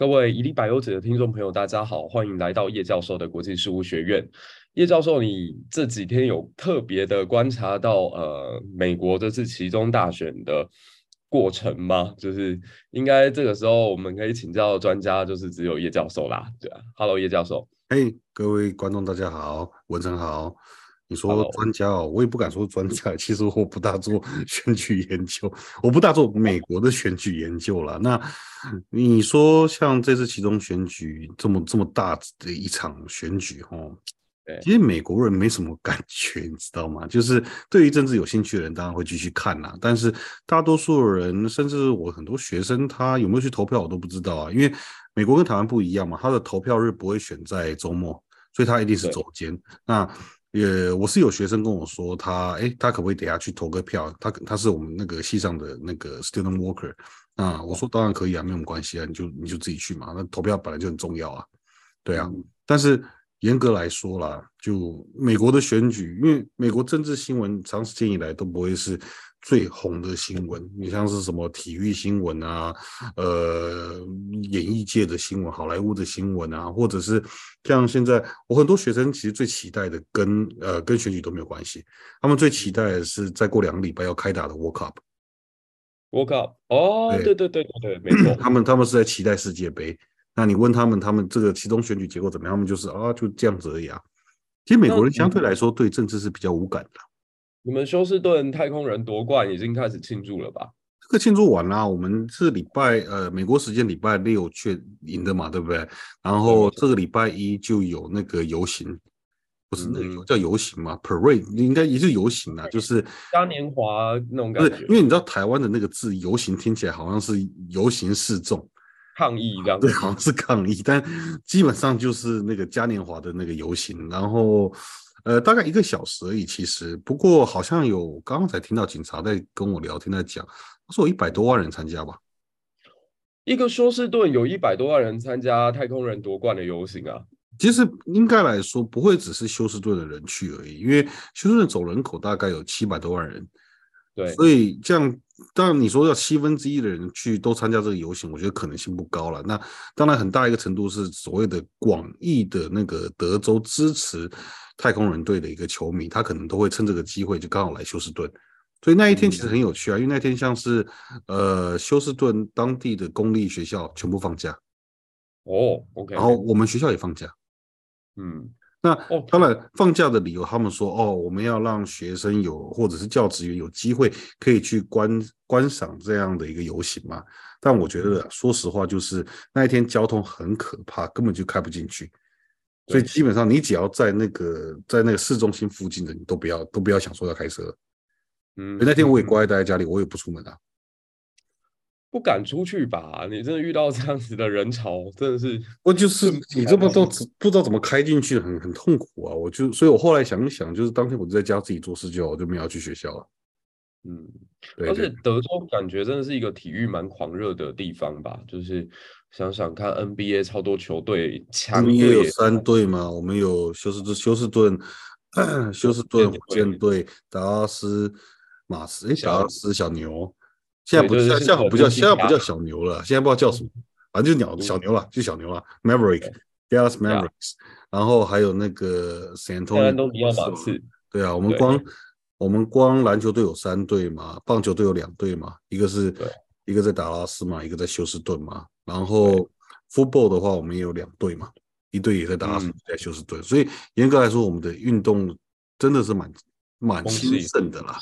各位一历百优解的听众朋友，大家好，欢迎来到叶教授的国际事务学院。叶教授，你这几天有特别的观察到呃，美国这次其中大选的过程吗？就是应该这个时候我们可以请教的专家，就是只有叶教授啦。对啊，Hello，叶教授。嘿，各位观众大家好，文成好。你说专家哦，我也不敢说专家。其实我不大做选举研究，我不大做美国的选举研究了。那你说像这次其中选举这么这么大的一场选举，哦，其实美国人没什么感觉，你知道吗？就是对于政治有兴趣的人，当然会继续看啦。但是大多数人，甚至我很多学生，他有没有去投票，我都不知道啊。因为美国跟台湾不一样嘛，他的投票日不会选在周末，所以他一定是周间。那也，我是有学生跟我说他，他哎，他可不可以等下去投个票？他他是我们那个系上的那个 student worker 啊，我说当然可以啊，没有关系啊，你就你就自己去嘛。那投票本来就很重要啊，对啊。但是严格来说啦，就美国的选举，因为美国政治新闻长时间以来都不会是。最红的新闻，你像是什么体育新闻啊，呃，演艺界的新闻，好莱坞的新闻啊，或者是像现在我很多学生其实最期待的跟呃跟选举都没有关系，他们最期待的是再过两个礼拜要开打的 World Cup。World Cup 哦，对对对对对，没错，他们他们是在期待世界杯。那你问他们，他们这个其中选举结果怎么样？他们就是啊，就这样子而已啊。其实美国人相对来说对政治是比较无感的。你们休斯顿太空人夺冠已经开始庆祝了吧？这个庆祝完了，我们是礼拜呃美国时间礼拜六去赢的嘛，对不对？然后这个礼拜一就有那个游行，不是那个叫游行嘛？Parade 应该也是游行啊，就是嘉年华那种感觉。因为你知道台湾的那个字“游行”听起来好像是游行示众、抗议这样，对，好像是抗议，但基本上就是那个嘉年华的那个游行，然后。呃，大概一个小时而已，其实不过好像有刚刚才听到警察在跟我聊天，在讲，他说有一百多万人参加吧。一个休斯顿有一百多万人参加太空人夺冠的游行啊。其实应该来说不会只是休斯顿的人去而已，因为休斯顿总人口大概有七百多万人，对，所以这样当然你说要七分之一的人去都参加这个游行，我觉得可能性不高了。那当然很大一个程度是所谓的广义的那个德州支持。太空人队的一个球迷，他可能都会趁这个机会就刚好来休斯顿，所以那一天其实很有趣啊，因为那天像是呃休斯顿当地的公立学校全部放假，哦，OK，然后我们学校也放假，嗯，那当然放假的理由，他们说哦，我们要让学生有或者是教职员有机会可以去观观赏这样的一个游行嘛，但我觉得说实话，就是那一天交通很可怕，根本就开不进去。所以基本上，你只要在那个在那个市中心附近的，你都不要都不要想说要开车。嗯，那天我也乖乖待在家里，我也不出门啊，不敢出去吧？你真的遇到这样子的人潮，真的是我就是你这么都不知道怎么开进去，很很痛苦啊！我就所以，我后来想一想，就是当天我就在家自己做事就好，我就没有去学校了。嗯，而且德州感觉真的是一个体育蛮狂热的地方吧？就是。想想看，NBA 超多球队，强队也有三队嘛。我们有休斯顿、休斯顿、休斯顿火箭队、达拉斯马斯，哎，达拉斯小牛。现在不，现在现在不叫，现在不叫小牛了，现在不知道叫什么，反正就鸟小牛了，就小牛了。Maverick，Dallas Mavericks，然后还有那个 San Antonio 都比较马刺。对啊，我们光我们光篮球队有三队嘛，棒球队有两队嘛，一个是一个在达拉斯嘛，一个在休斯顿嘛。然后 football 的话，我们也有两队嘛，一队也在达拉斯，嗯、在休斯顿。所以严格来说，我们的运动真的是蛮蛮兴盛的啦。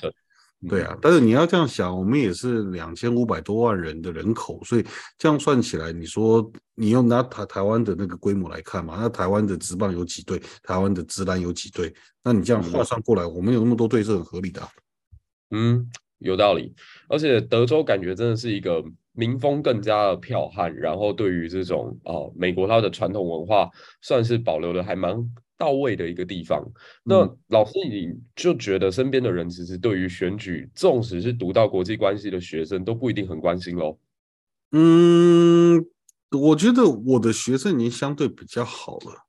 对啊，但是你要这样想，我们也是两千五百多万人的人口，所以这样算起来，你说你用拿台台湾的那个规模来看嘛，那台湾的职棒有几队？台湾的职篮有几队？那你这样换算过来，我们有那么多队是很合理的啊。嗯，有道理。而且德州感觉真的是一个民风更加的剽悍，然后对于这种哦美国它的传统文化算是保留的还蛮到位的一个地方，那老师你就觉得身边的人其实对于选举，纵使是读到国际关系的学生，都不一定很关心喽。嗯，我觉得我的学生已经相对比较好了。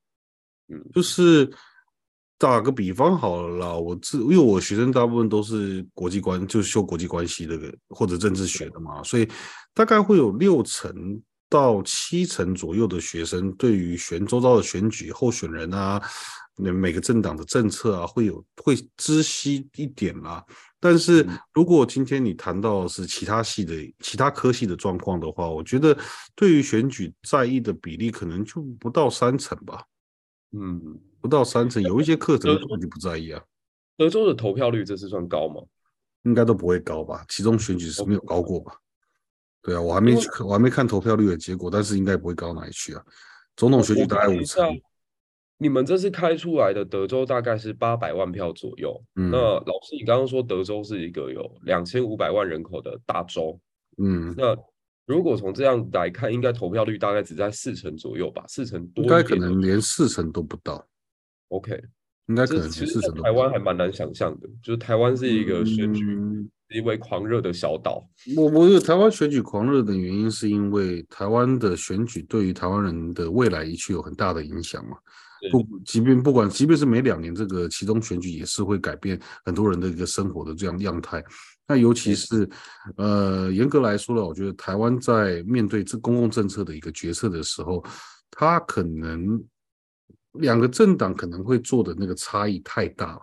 嗯，就是打个比方好了啦，我自因为我学生大部分都是国际关，就是修国际关系的或者政治学的嘛，所以大概会有六成。到七成左右的学生对于选周遭的选举候选人啊，那每个政党的政策啊，会有会知悉一点啦。但是如果今天你谈到是其他系的其他科系的状况的话，我觉得对于选举在意的比例可能就不到三成吧。嗯，不到三成，有一些课程根本就不在意啊。德州的投票率这次算高吗？应该都不会高吧？其中选举是没有高过吧？对啊，我还没去看，我还没看投票率的结果，但是应该不会高哪里去啊。总统选举大概五成。你们这次开出来的德州大概是八百万票左右。嗯，那老师，你刚刚说德州是一个有两千五百万人口的大州。嗯，那如果从这样来看，应该投票率大概只在四成左右吧？四成多，应该可能连四成都不到。OK，应该可能连四成都不到。台湾还蛮难想象的，就是台湾是一个选举。嗯一位狂热的小岛，我我是台湾选举狂热的原因，是因为台湾的选举对于台湾人的未来一去有很大的影响嘛。不，即便不管，即便是每两年这个其中选举，也是会改变很多人的一个生活的这样样态。那尤其是，呃，严格来说呢，我觉得台湾在面对这公共政策的一个决策的时候，它可能两个政党可能会做的那个差异太大了。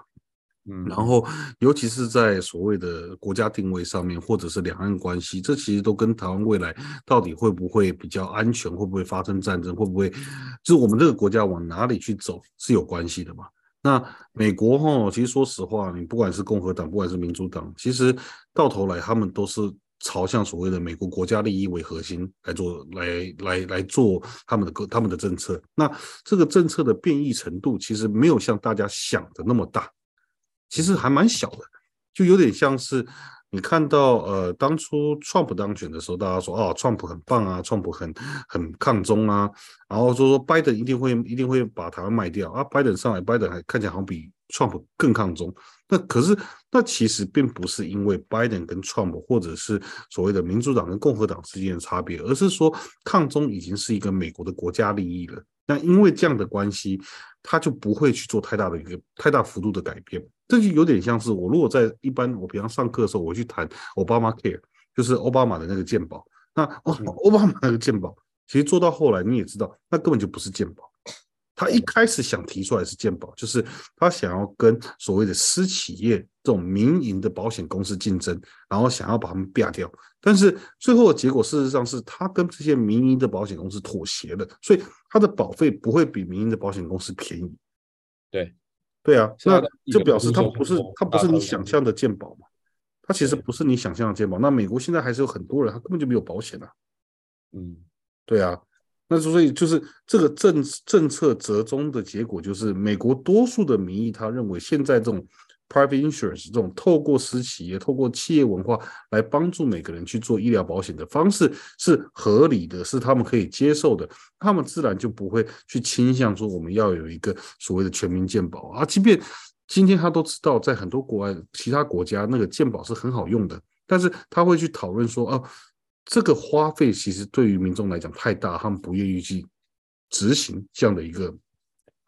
嗯，然后尤其是在所谓的国家定位上面，或者是两岸关系，这其实都跟台湾未来到底会不会比较安全，会不会发生战争，会不会就是我们这个国家往哪里去走是有关系的嘛？那美国哈，其实说实话，你不管是共和党，不管是民主党，其实到头来他们都是朝向所谓的美国国家利益为核心来做，来来来做他们的各他们的政策。那这个政策的变异程度，其实没有像大家想的那么大。其实还蛮小的，就有点像是你看到呃，当初 Trump 当选的时候，大家说哦，Trump 很棒啊，Trump 很很抗中啊，然后说说拜登一定会一定会把台湾卖掉啊，拜登上来，拜登还看起来好像比 Trump 更抗中。那可是那其实并不是因为拜登跟 Trump 或者是所谓的民主党跟共和党之间的差别，而是说抗中已经是一个美国的国家利益了。那因为这样的关系，他就不会去做太大的一个太大幅度的改变。这就有点像是我如果在一般我平常上课的时候，我去谈 Obama Care，就是奥巴马的那个健保。那奥奥巴马那个健保，其实做到后来你也知道，那根本就不是健保。他一开始想提出来是健保，就是他想要跟所谓的私企业这种民营的保险公司竞争，然后想要把他们啪掉。但是最后的结果，事实上是他跟这些民营的保险公司妥协了，所以他的保费不会比民营的保险公司便宜。对。对啊，那就表示他不是他不是你想象的健保嘛？他其实不是你想象的健保。那美国现在还是有很多人，他根本就没有保险啊。嗯，对啊，那所以就是这个政政策折中的结果，就是美国多数的民意他认为现在这种。Private insurance 这种透过私企业、透过企业文化来帮助每个人去做医疗保险的方式是合理的，是他们可以接受的，他们自然就不会去倾向说我们要有一个所谓的全民健保啊。即便今天他都知道，在很多国外其他国家那个健保是很好用的，但是他会去讨论说，哦，这个花费其实对于民众来讲太大，他们不愿意去执行这样的一个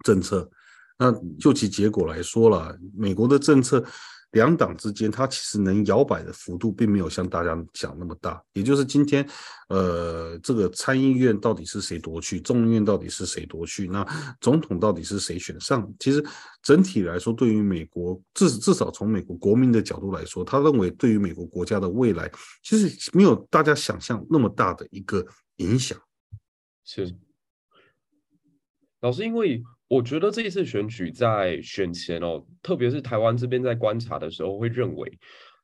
政策。那就其结果来说了，美国的政策两党之间，它其实能摇摆的幅度并没有像大家讲那么大。也就是今天，呃，这个参议院到底是谁夺去，众议院到底是谁夺去，那总统到底是谁选上？其实整体来说，对于美国至至少从美国国民的角度来说，他认为对于美国国家的未来，其实没有大家想象那么大的一个影响。是，老师，因为。我觉得这一次选举在选前哦，特别是台湾这边在观察的时候，会认为，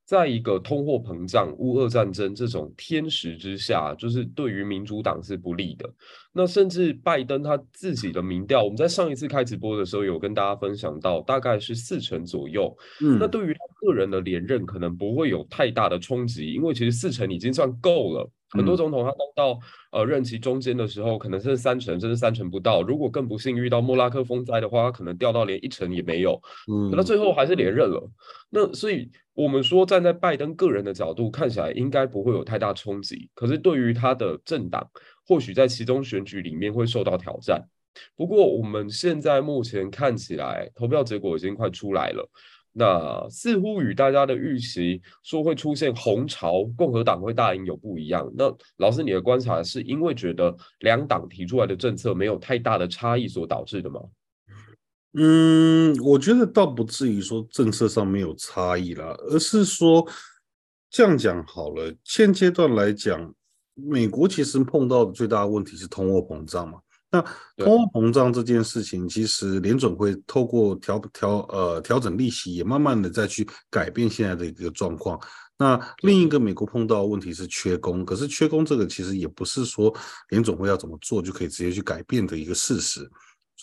在一个通货膨胀、乌俄战争这种天时之下，就是对于民主党是不利的。那甚至拜登他自己的民调，我们在上一次开直播的时候有跟大家分享到，大概是四成左右。嗯，那对于他个人的连任，可能不会有太大的冲击，因为其实四成已经算够了。很多总统他当到呃任期中间的时候，可能是三成甚至三成不到。如果更不幸遇到莫拉克风灾的话，他可能掉到连一成也没有。嗯，那最后还是连任了。那所以我们说，站在拜登个人的角度看起来，应该不会有太大冲击。可是对于他的政党，或许在其中选举里面会受到挑战。不过我们现在目前看起来，投票结果已经快出来了。那似乎与大家的预期说会出现红潮，共和党会大赢有不一样。那老师，你的观察是因为觉得两党提出来的政策没有太大的差异所导致的吗？嗯，我觉得倒不至于说政策上没有差异啦，而是说这样讲好了。现阶段来讲，美国其实碰到的最大的问题是通货膨胀嘛。那通货膨胀这件事情，其实联准会透过调调呃调整利息，也慢慢的再去改变现在的一个状况。那另一个美国碰到的问题是缺工，可是缺工这个其实也不是说联准会要怎么做就可以直接去改变的一个事实。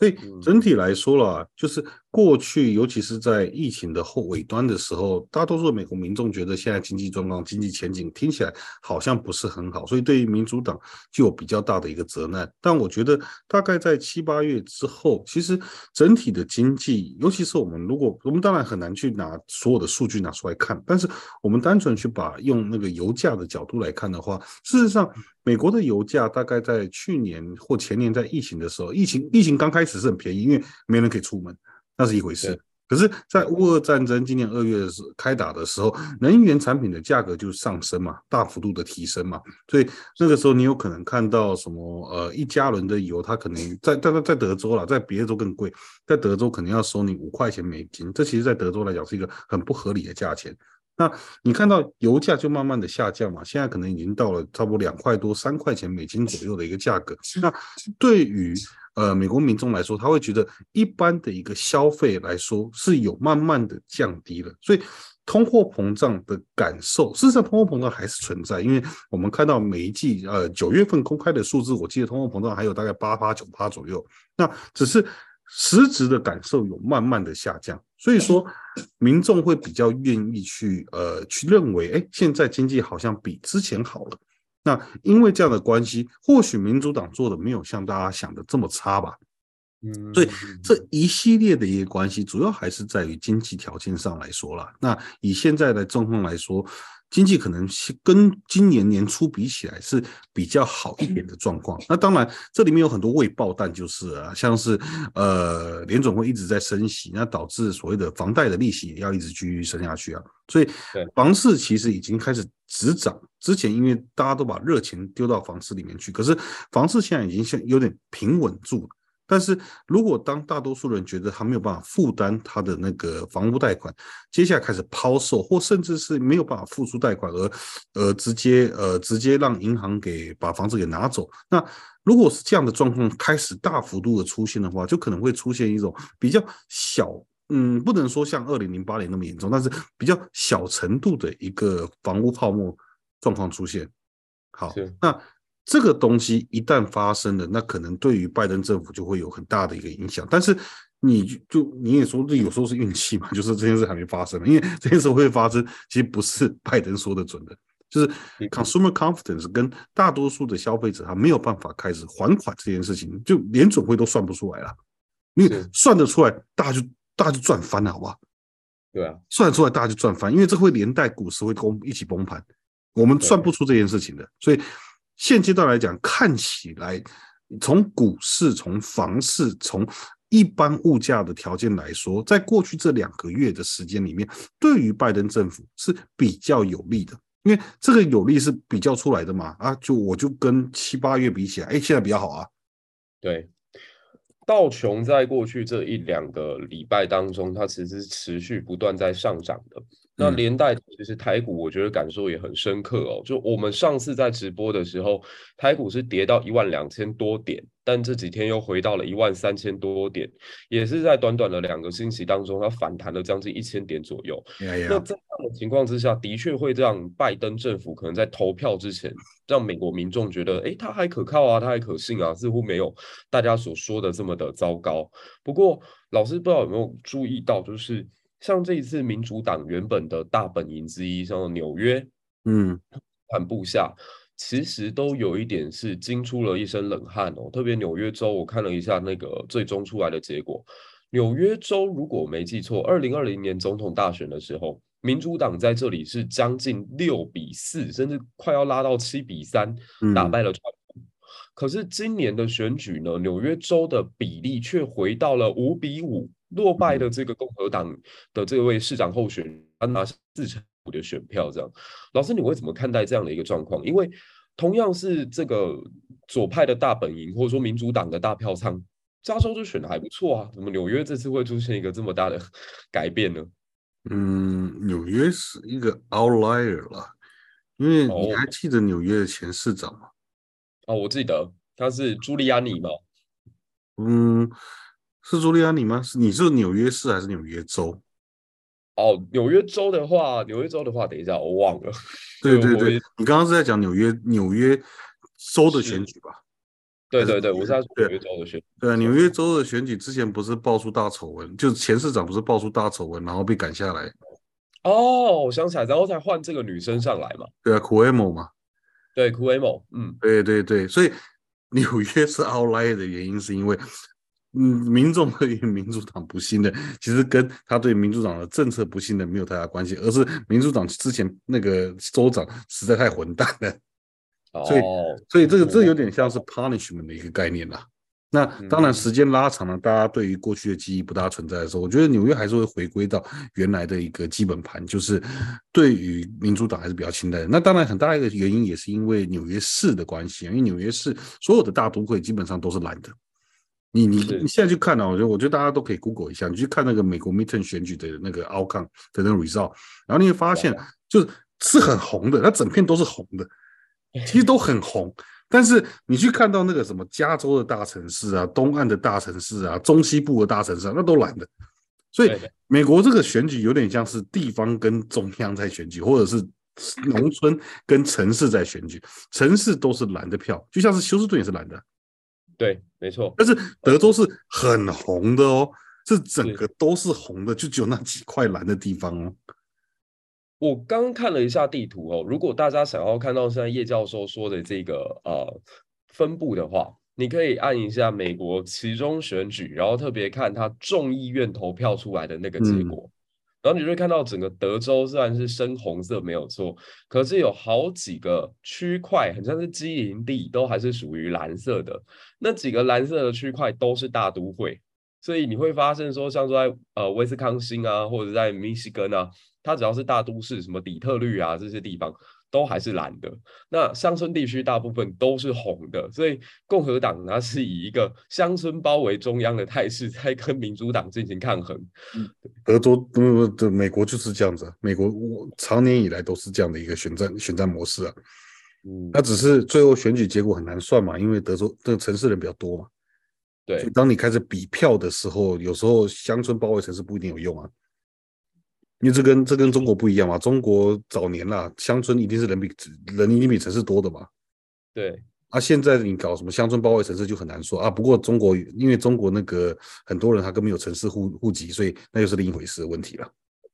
所以整体来说啦，就是过去，尤其是在疫情的后尾端的时候，大多数美国民众觉得现在经济状况、经济前景听起来好像不是很好，所以对于民主党就有比较大的一个责难。但我觉得大概在七八月之后，其实整体的经济，尤其是我们如果我们当然很难去拿所有的数据拿出来看，但是我们单纯去把用那个油价的角度来看的话，事实上。美国的油价大概在去年或前年，在疫情的时候，疫情疫情刚开始是很便宜，因为没人可以出门，那是一回事。可是，在乌俄战争今年二月的时候开打的时候，能源产品的价格就上升嘛，大幅度的提升嘛，所以那个时候你有可能看到什么呃，一加仑的油，它可能在在在德州啦，在别的州更贵，在德州可能要收你五块钱美金，这其实在德州来讲是一个很不合理的价钱。那你看到油价就慢慢的下降嘛，现在可能已经到了差不多两块多、三块钱美金左右的一个价格。那对于呃美国民众来说，他会觉得一般的一个消费来说是有慢慢的降低了，所以通货膨胀的感受，事实上通货膨胀还是存在，因为我们看到每一季呃九月份公开的数字，我记得通货膨胀还有大概八趴九趴左右，那只是。实质的感受有慢慢的下降，所以说民众会比较愿意去呃去认为，哎，现在经济好像比之前好了。那因为这样的关系，或许民主党做的没有像大家想的这么差吧。嗯，所以这一系列的一个关系，主要还是在于经济条件上来说了。那以现在的状况来说。经济可能是跟今年年初比起来是比较好一点的状况。那当然，这里面有很多未爆弹，就是啊，像是呃，联总会一直在升息，那导致所谓的房贷的利息也要一直继续升下去啊。所以，房市其实已经开始止涨。之前因为大家都把热钱丢到房市里面去，可是房市现在已经像有点平稳住了。但是如果当大多数人觉得他没有办法负担他的那个房屋贷款，接下来开始抛售，或甚至是没有办法付出贷款而呃直接呃直接让银行给把房子给拿走，那如果是这样的状况开始大幅度的出现的话，就可能会出现一种比较小，嗯，不能说像二零零八年那么严重，但是比较小程度的一个房屋泡沫状况出现。好，那。这个东西一旦发生了，那可能对于拜登政府就会有很大的一个影响。但是你就你也说，这有时候是运气嘛，就是这件事还没发生，因为这件事会发生，其实不是 拜登说的准的，就是 consumer confidence 跟大多数的消费者他没有办法开始还款这件事情，就连准会都算不出来了。你算得出来，大家就大家就赚翻了，好不好？对啊，算得出来，大家就赚翻，因为这会连带股市会崩一起崩盘。我们算不出这件事情的，所以。现阶段来讲，看起来从股市、从房市、从一般物价的条件来说，在过去这两个月的时间里面，对于拜登政府是比较有利的，因为这个有利是比较出来的嘛。啊，就我就跟七八月比起来，哎，现在比较好啊。对，道琼在过去这一两个礼拜当中，它其实持续不断在上涨的。那连带其实台股，我觉得感受也很深刻哦。就我们上次在直播的时候，台股是跌到一万两千多点，但这几天又回到了一万三千多点，也是在短短的两个星期当中，它反弹了将近一千点左右。Yeah, yeah. 那在这样的情况之下，的确会让拜登政府可能在投票之前，让美国民众觉得，哎，他还可靠啊，他还可信啊，似乎没有大家所说的这么的糟糕。不过，老师不知道有没有注意到，就是。像这一次民主党原本的大本营之一，像纽约，嗯，缓步下，其实都有一点是惊出了一身冷汗哦。特别纽约州，我看了一下那个最终出来的结果，纽约州如果没记错，二零二零年总统大选的时候，民主党在这里是将近六比四，甚至快要拉到七比三，打败了川普。嗯。可是今年的选举呢，纽约州的比例却回到了五比五。落败的这个共和党的这位市长候选人，他拿下四成五的选票，这样，老师你会怎么看待这样的一个状况？因为同样是这个左派的大本营，或者说民主党的大票仓，加州就选的还不错啊，怎么纽约这次会出现一个这么大的 改变呢？嗯，纽约是一个 outlier 了，因为你还记得纽约的前市长吗？哦，我记得他是朱利安尼嘛？嗯。是朱利安尼吗？是你是纽约市还是纽约州？哦，纽约州的话，纽约州的话，等一下我忘了。对对对，你刚刚是在讲纽约纽约州的选举吧？对对对，我是在纽约州的选举。对，纽约州的选举之前不是爆出大丑闻，就是前市长不是爆出大丑闻，然后被赶下来。哦，我想起来，然后才换这个女生上来嘛？对啊，Cuomo 嘛？对，Cuomo。嗯，对对对，所以纽约是 outlier 的原因是因为。嗯，民众对于民主党不信任，其实跟他对民主党的政策不信任没有太大关系，而是民主党之前那个州长实在太混蛋了，所以，所以这个这有点像是 punishment 的一个概念啦。那当然，时间拉长了，大家对于过去的记忆不大存在的时候，我觉得纽约还是会回归到原来的一个基本盘，就是对于民主党还是比较青睐的。那当然，很大一个原因也是因为纽约市的关系，因为纽约市所有的大都会基本上都是蓝的。你你你现在去看呢、啊？我觉得我觉得大家都可以 Google 一下，你去看那个美国 midterm 选举的那个 outcome 的那个 result，然后你会发现，就是是很红的，它整片都是红的，其实都很红。但是你去看到那个什么加州的大城市啊、东岸的大城市啊、中西部的大城市啊，那都蓝的。所以美国这个选举有点像是地方跟中央在选举，或者是农村跟城市在选举，城市都是蓝的票，就像是休斯顿也是蓝的。对，没错，但是德州是很红的哦，这整个都是红的，就只有那几块蓝的地方哦。我刚看了一下地图哦，如果大家想要看到现在叶教授说的这个呃分布的话，你可以按一下美国其中选举，然后特别看他众议院投票出来的那个结果。嗯然后你就会看到整个德州虽然是深红色没有错，可是有好几个区块，很像是基营地，都还是属于蓝色的。那几个蓝色的区块都是大都会，所以你会发现说，像说在呃威斯康星啊，或者在密西根啊，它只要是大都市，什么底特律啊这些地方。都还是蓝的，那乡村地区大部分都是红的，所以共和党它是以一个乡村包围中央的态势在跟民主党进行抗衡。德州，嗯，美国就是这样子，美国我长年以来都是这样的一个选战选战模式啊。嗯，那只是最后选举结果很难算嘛，因为德州的城市人比较多嘛。对，当你开始比票的时候，有时候乡村包围城市不一定有用啊。因为这跟这跟中国不一样嘛，中国早年啦，乡村一定是人比人一定比城市多的嘛。对，啊，现在你搞什么乡村包围城市就很难说啊。不过中国因为中国那个很多人他根本没有城市户户籍，所以那又是另一回事的问题了。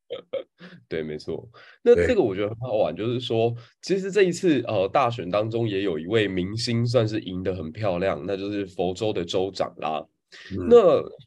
对，没错。那这个我觉得很好玩，就是说，其实这一次呃大选当中也有一位明星算是赢得很漂亮，那就是佛州的州长啦。嗯、那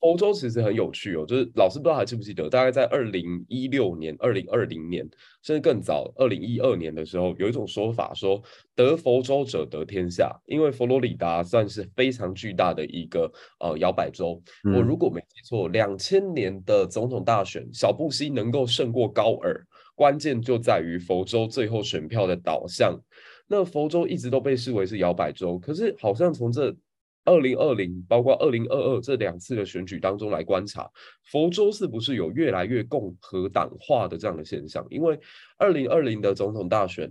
欧洲其实很有趣哦，就是老师不知道还记不记得，大概在二零一六年、二零二零年，甚至更早，二零一二年的时候，有一种说法说得佛州者得天下，因为佛罗里达算是非常巨大的一个呃摇摆州。嗯、我如果没记错，两千年的总统大选，小布希能够胜过高尔，关键就在于佛州最后选票的导向。那佛州一直都被视为是摇摆州，可是好像从这二零二零，包括二零二二这两次的选举当中来观察，佛州是不是有越来越共和党化的这样的现象？因为二零二零的总统大选，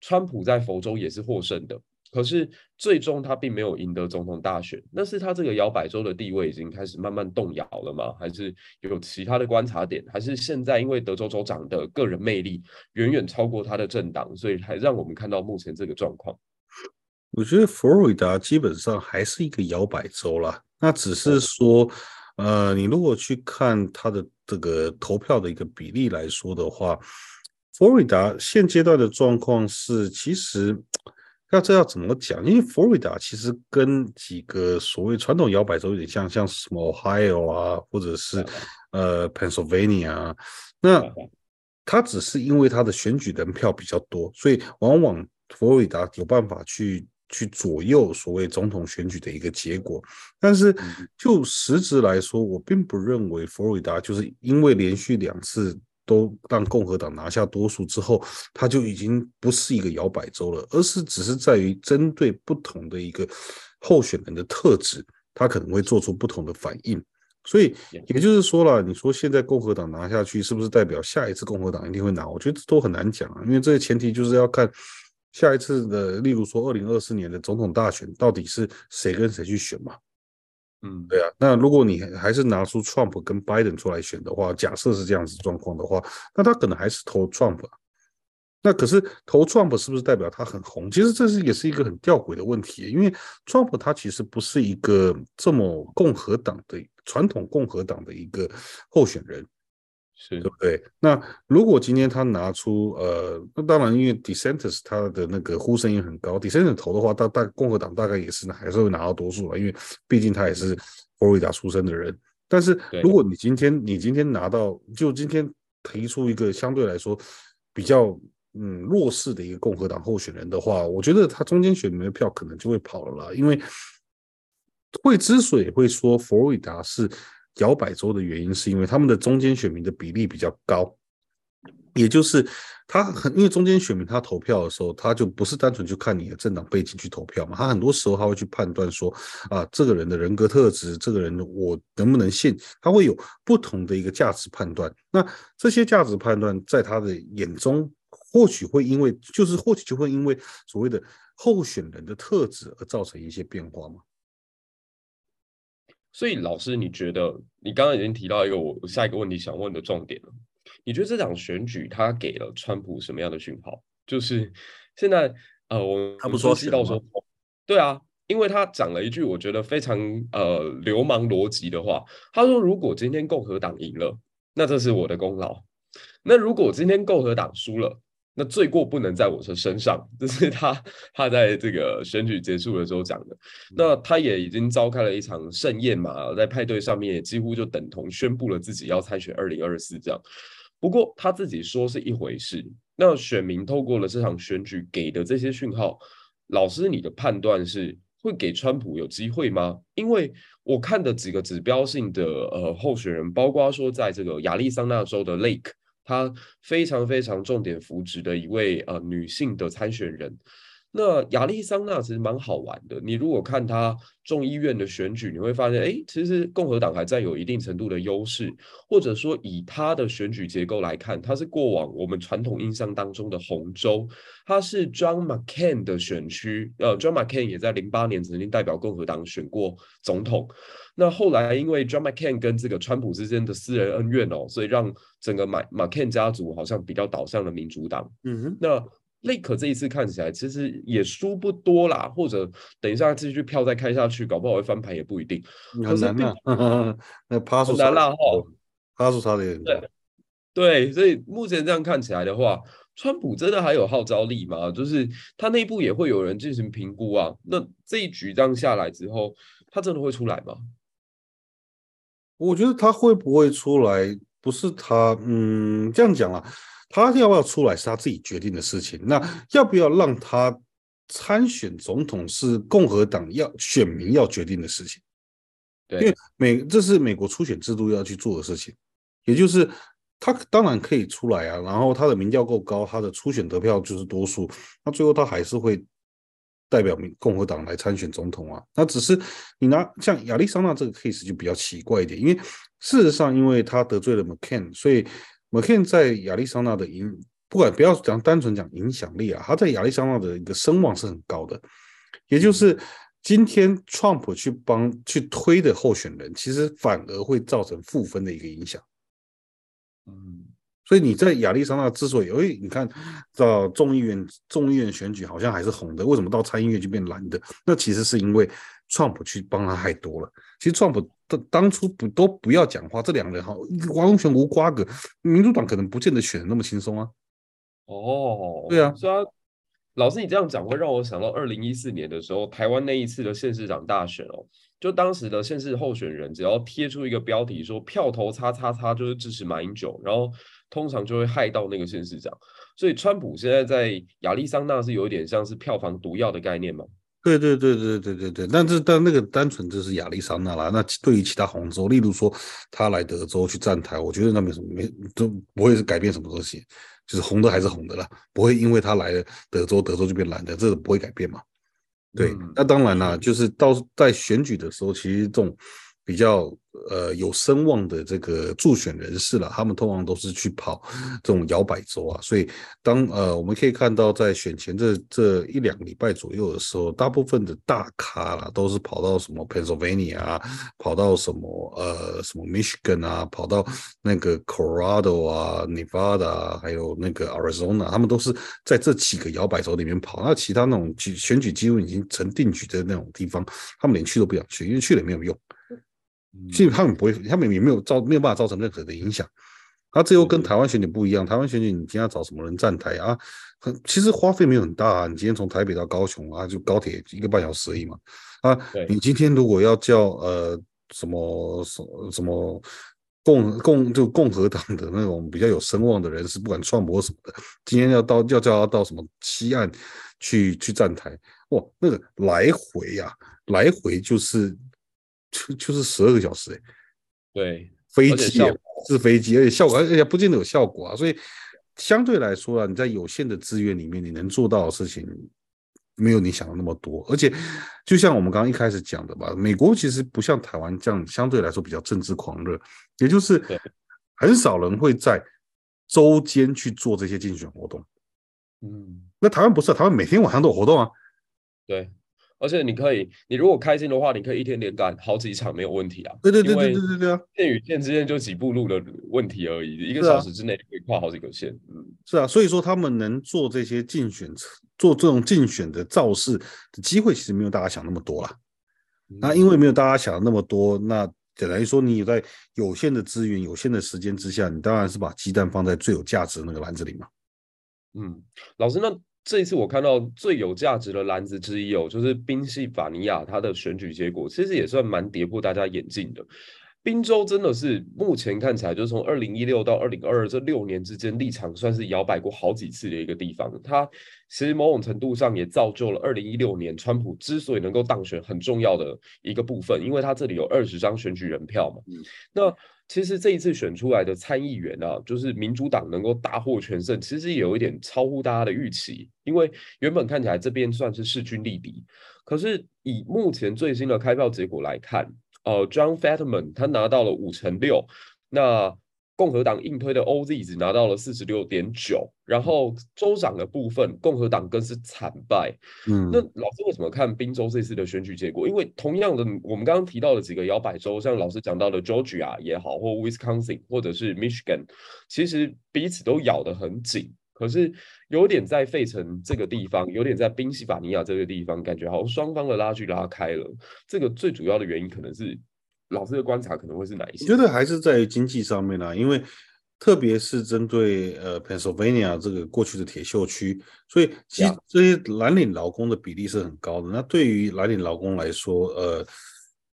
川普在佛州也是获胜的。可是最终他并没有赢得总统大选，那是他这个摇摆州的地位已经开始慢慢动摇了吗？还是有其他的观察点？还是现在因为德州州长的个人魅力远远超过他的政党，所以才让我们看到目前这个状况？我觉得佛罗里达基本上还是一个摇摆州啦，那只是说，呃，你如果去看他的这个投票的一个比例来说的话，佛罗里达现阶段的状况是其实。要这要怎么讲？因为佛罗里达其实跟几个所谓传统摇摆州有点像，像什么 Ohio 啊，或者是呃 Pennsylvania 啊。那它只是因为它的选举人票比较多，所以往往佛罗里达有办法去去左右所谓总统选举的一个结果。但是就实质来说，我并不认为佛罗里达就是因为连续两次。都让共和党拿下多数之后，他就已经不是一个摇摆州了，而是只是在于针对不同的一个候选人的特质，他可能会做出不同的反应。所以也就是说了，你说现在共和党拿下去，是不是代表下一次共和党一定会拿？我觉得都很难讲啊，因为这个前提就是要看下一次的，例如说二零二四年的总统大选，到底是谁跟谁去选嘛。嗯，对啊，那如果你还是拿出 Trump 跟 Biden 出来选的话，假设是这样子状况的话，那他可能还是投 Trump。啊那可是投 Trump 是不是代表他很红？其实这是也是一个很吊诡的问题，因为 Trump 他其实不是一个这么共和党的传统共和党的一个候选人。是对不对？那如果今天他拿出呃，那当然，因为 dissenters 他的那个呼声也很高，dissenters 投的话，大大共和党大概也是还是会拿到多数了，因为毕竟他也是佛罗里达出生的人。但是如果你今天你今天拿到，就今天提出一个相对来说比较嗯弱势的一个共和党候选人的话，我觉得他中间选民的票可能就会跑了啦，因为会之所以会说佛罗里达是。摇摆州的原因是因为他们的中间选民的比例比较高，也就是他很因为中间选民他投票的时候，他就不是单纯去看你的政党背景去投票嘛，他很多时候他会去判断说啊，这个人的人格特质，这个人我能不能信，他会有不同的一个价值判断。那这些价值判断在他的眼中，或许会因为就是或许就会因为所谓的候选人的特质而造成一些变化嘛。所以，老师，你觉得你刚刚已经提到一个我下一个问题想问的重点了。你觉得这场选举他给了川普什么样的讯号？就是现在，呃，我他不说是到说，对啊，因为他讲了一句我觉得非常呃流氓逻辑的话。他说：“如果今天共和党赢了，那这是我的功劳；那如果今天共和党输了，”那罪过不能在我的身上，这是他他在这个选举结束的时候讲的。那他也已经召开了一场盛宴嘛，在派对上面也几乎就等同宣布了自己要参选二零二四这样。不过他自己说是一回事，那选民透过了这场选举给的这些讯号，老师你的判断是会给川普有机会吗？因为我看的几个指标性的呃候选人，包括说在这个亚利桑那州的 Lake。她非常非常重点扶植的一位呃女性的参选人。那亚利桑那其实蛮好玩的。你如果看她众议院的选举，你会发现，哎，其实共和党还占有一定程度的优势，或者说以她的选举结构来看，它是过往我们传统印象当中的红州，它是 John McCain 的选区。呃，John McCain 也在零八年曾经代表共和党选过总统。那后来因为 John McCain 跟这个川普之间的私人恩怨哦，所以让整个马 McCain 家族好像比较倒向了民主党。嗯哼，那 Lake 这一次看起来其实也输不多啦，或者等一下继续票再开下去，搞不好会翻盘也不一定。很难啊，那趴数难啦哈，趴数差点。对对，所以目前这样看起来的话，川普真的还有号召力吗？就是他内部也会有人进行评估啊。那这一局这样下来之后，他真的会出来吗？我觉得他会不会出来，不是他，嗯，这样讲啊，他要不要出来是他自己决定的事情。那要不要让他参选总统是共和党要选民要决定的事情。对，因为美这是美国初选制度要去做的事情，也就是他当然可以出来啊，然后他的民调够高，他的初选得票就是多数，那最后他还是会。代表民共和党来参选总统啊，那只是你拿像亚利桑那这个 case 就比较奇怪一点，因为事实上，因为他得罪了 McCain，所以 McCain 在亚利桑那的影，不管不要讲单纯讲影响力啊，他在亚利桑那的一个声望是很高的，也就是今天 Trump 去帮去推的候选人，其实反而会造成负分的一个影响，所以你在亚利桑那之所以，哎，你看到众议院众议院选举好像还是红的，为什么到参议院就变蓝的？那其实是因为 Trump 去帮他太多了。其实 Trump 当当初不都不要讲话，这两个人哈完全无瓜葛，民主党可能不见得选的那么轻松啊。哦，对啊，虽然老师你这样讲会让我想到二零一四年的时候，台湾那一次的县市长大选哦，就当时的县市候选人只要贴出一个标题说票投叉叉叉就是支持马英九，然后。通常就会害到那个县市长，所以川普现在在亚利桑那是有点像是票房毒药的概念吗？对对对对对对对，但是但那个单纯就是亚利桑那啦。那对于其他红州，例如说他来德州去站台，我觉得那没什么，没都不会是改变什么东西，就是红的还是红的啦，不会因为他来了德州，德州就变蓝的，这个不会改变嘛。对，嗯、那当然啦，就是到在选举的时候，其实这种。比较呃有声望的这个助选人士了，他们通常都是去跑这种摇摆州啊，所以当呃我们可以看到在选前这这一两礼拜左右的时候，大部分的大咖啦都是跑到什么 Pennsylvania 啊，跑到什么呃什么 Michigan 啊，跑到那个 Colorado 啊、Nevada，还有那个 Arizona，他们都是在这几个摇摆州里面跑。那其他那种举选举几乎已经成定局的那种地方，他们连去都不想去，因为去了也没有用。其实他们不会，他们也没有造，没有办法造成任何的影响。啊，这又跟台湾选举不一样。台湾选举，你今天要找什么人站台啊？很其实花费没有很大啊。你今天从台北到高雄啊，就高铁一个半小时而已嘛。啊，你今天如果要叫呃什么什么什么共共就共和党的那种比较有声望的人士，不管创博什么的，今天要到要叫他到什么西岸去去站台，哇，那个来回呀、啊，来回就是。就就是十二个小时哎，对，飞机是飞机，而且效果而且不见得有效果啊。所以相对来说啊，你在有限的资源里面，你能做到的事情没有你想的那么多。而且就像我们刚刚一开始讲的吧，美国其实不像台湾这样，相对来说比较政治狂热，也就是很少人会在周间去做这些竞选活动。嗯，那台湾不是啊，台湾每天晚上都有活动啊。对。而且你可以，你如果开心的话，你可以一天连干好几场没有问题啊。对对对对对对对啊！线与线之间就几步路的问题而已，一个小时之内可以跨好几个线。嗯，是啊，所以说他们能做这些竞选，做这种竞选的造势的机会，其实没有大家想那么多啦。那因为没有大家想的那么多，那简单说，你在有限的资源、有限的时间之下，你当然是把鸡蛋放在最有价值的那个篮子里嘛。嗯，老师那。这一次我看到最有价值的篮子之一哦，就是宾夕法尼亚它的选举结果，其实也算蛮跌破大家眼镜的。宾州真的是目前看起来，就是从二零一六到二零二二这六年之间，立场算是摇摆过好几次的一个地方。它其实某种程度上也造就了二零一六年川普之所以能够当选很重要的一个部分，因为他这里有二十张选举人票嘛。嗯，那。其实这一次选出来的参议员啊，就是民主党能够大获全胜，其实有一点超乎大家的预期。因为原本看起来这边算是势均力敌，可是以目前最新的开票结果来看，呃，John Fetterman 他拿到了五成六，那。共和党硬推的 OZ 只拿到了四十六点九，然后州长的部分，共和党更是惨败。嗯，那老师为什么看宾州这次的选举结果？因为同样的，我们刚刚提到的几个摇摆州，像老师讲到的 Georgia 也好，或 Wisconsin 或者是 Michigan，其实彼此都咬得很紧。可是有点在费城这个地方，有点在宾夕法尼亚这个地方，感觉好像双方的拉锯拉开了。这个最主要的原因可能是。老师的观察可能会是哪一些？我觉得还是在于经济上面啦，因为特别是针对呃 Pennsylvania 这个过去的铁锈区，所以其实这些蓝领劳工的比例是很高的。那对于蓝领劳工来说，呃，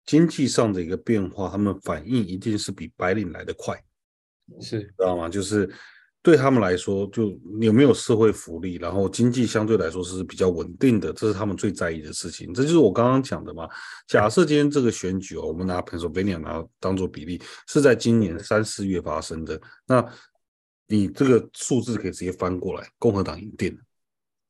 经济上的一个变化，他们反应一定是比白领来得快，是知道吗？就是。对他们来说，就有没有社会福利，然后经济相对来说是比较稳定的，这是他们最在意的事情。这就是我刚刚讲的嘛。假设今天这个选举哦，我们拿 Pennsylvania 拿当做比例，是在今年三四月发生的，那你这个数字可以直接翻过来，共和党赢定了。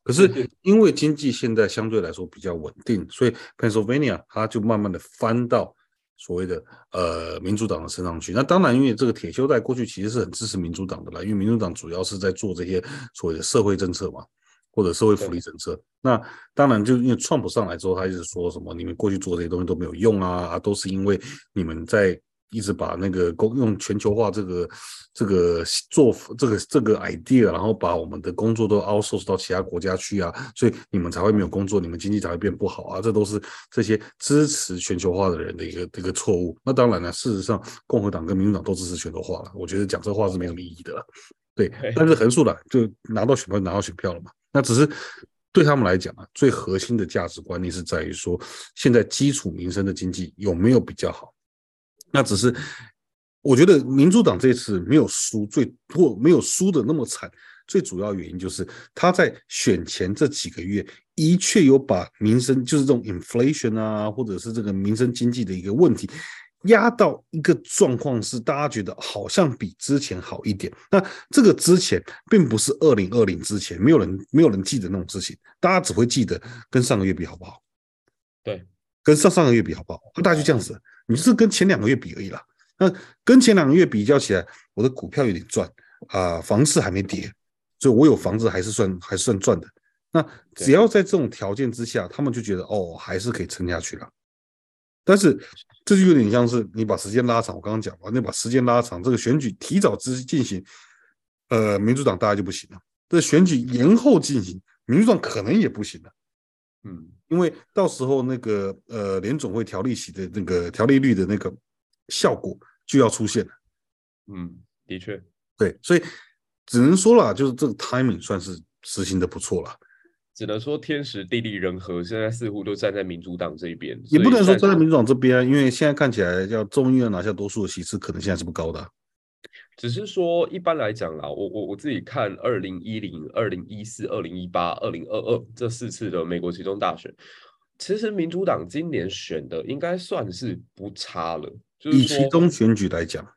可是因为经济现在相对来说比较稳定，所以 Pennsylvania 它就慢慢的翻到。所谓的呃民主党的身上去，那当然，因为这个铁锈带过去其实是很支持民主党的啦，因为民主党主要是在做这些所谓的社会政策嘛，或者社会福利政策。那当然，就因为川普上来之后，他一直说什么你们过去做这些东西都没有用啊，啊，都是因为你们在。一直把那个工用全球化这个这个做这个这个 idea，然后把我们的工作都 outsource 到其他国家去啊，所以你们才会没有工作，你们经济才会变不好啊，这都是这些支持全球化的人的一个一个错误。那当然了，事实上共和党跟民主党都支持全球化了，我觉得讲这话是没有意义的了。对，但是横竖的就拿到选票拿到选票了嘛。那只是对他们来讲啊，最核心的价值观念是在于说，现在基础民生的经济有没有比较好？那只是，我觉得民主党这次没有输，最或没有输的那么惨，最主要原因就是他在选前这几个月，的确有把民生，就是这种 inflation 啊，或者是这个民生经济的一个问题，压到一个状况，是大家觉得好像比之前好一点。那这个之前并不是二零二零之前，没有人没有人记得那种事情，大家只会记得跟上个月比好不好？对，跟上上个月比好不好？大家就这样子。你是跟前两个月比而已啦，那跟前两个月比较起来，我的股票有点赚啊，房市还没跌，所以我有房子还是算还是算赚的。那只要在这种条件之下，他们就觉得哦，还是可以撑下去了。但是这就有点像是你把时间拉长，我刚刚讲完，你把时间拉长，这个选举提早之进行，呃，民主党大概就不行了。这选举延后进行，民主党可能也不行了。嗯，因为到时候那个呃联总会调利息的那个调利率的那个效果就要出现了。嗯，的确，对，所以只能说了，就是这个 timing 算是实行的不错了。只能说天时地利人和，现在似乎都站在民主党这一边。也不能说站在民主党这边，因为现在看起来要众议院拿下多数的席次，可能现在是不高的啊。只是说，一般来讲啦，我我我自己看二零一零、二零一四、二零一八、二零二二这四次的美国其中大选，其实民主党今年选的应该算是不差了。就是以其中选举来讲，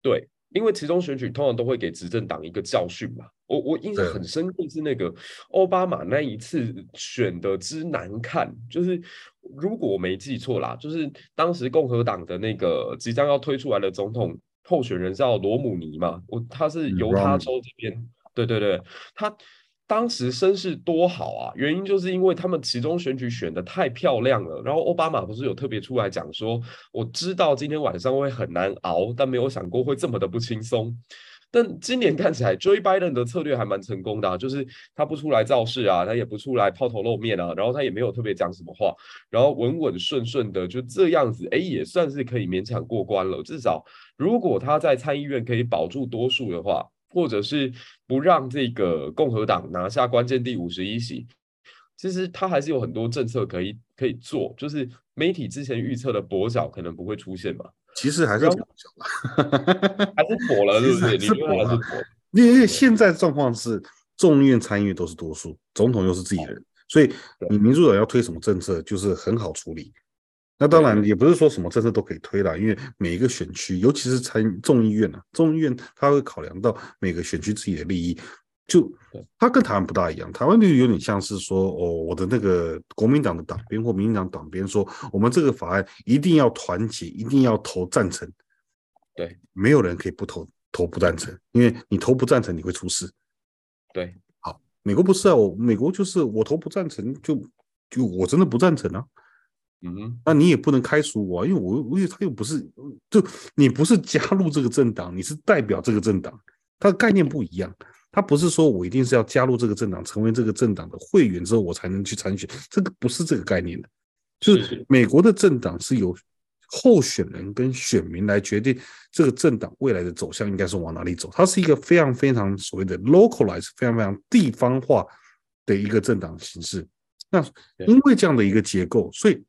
对，因为其中选举通常都会给执政党一个教训嘛。我我印象很深刻是那个奥巴马那一次选的之难看，就是如果我没记错啦，就是当时共和党的那个即将要推出来的总统。候选人叫罗姆尼嘛，我他是犹他州这边，对对对，他当时声势多好啊，原因就是因为他们其中选举选的太漂亮了，然后奥巴马不是有特别出来讲说，我知道今天晚上会很难熬，但没有想过会这么的不轻松。但今年看起来，Joe Biden 的策略还蛮成功的啊，就是他不出来造势啊，他也不出来抛头露面啊，然后他也没有特别讲什么话，然后稳稳顺顺的就这样子，哎，也算是可以勉强过关了。至少如果他在参议院可以保住多数的话，或者是不让这个共和党拿下关键第五十一席，其实他还是有很多政策可以可以做，就是媒体之前预测的跛脚可能不会出现嘛。其实还是跛脚 还是妥了，是不是？是跛？因为现在状况是众议院、参议院都是多数，总统又是自己人，所以你民主党要推什么政策，就是很好处理。那当然也不是说什么政策都可以推了，因为每一个选区，尤其是参众议院啊，众议院他会考量到每个选区自己的利益。就他跟台湾不大一样，台湾就有点像是说，哦，我的那个国民党的党鞭或民进党党鞭说，我们这个法案一定要团结，一定要投赞成。对，没有人可以不投投不赞成，因为你投不赞成你会出事。对，好，美国不是啊，我美国就是我投不赞成，就就我真的不赞成啊。嗯哼，那你也不能开除我啊，因为我因为他又不是，就你不是加入这个政党，你是代表这个政党，它的概念不一样。他不是说我一定是要加入这个政党，成为这个政党的会员之后，我才能去参选，这个不是这个概念的。就是美国的政党是由候选人跟选民来决定这个政党未来的走向应该是往哪里走。它是一个非常非常所谓的 localized，非常非常地方化的一个政党形式。那因为这样的一个结构，所以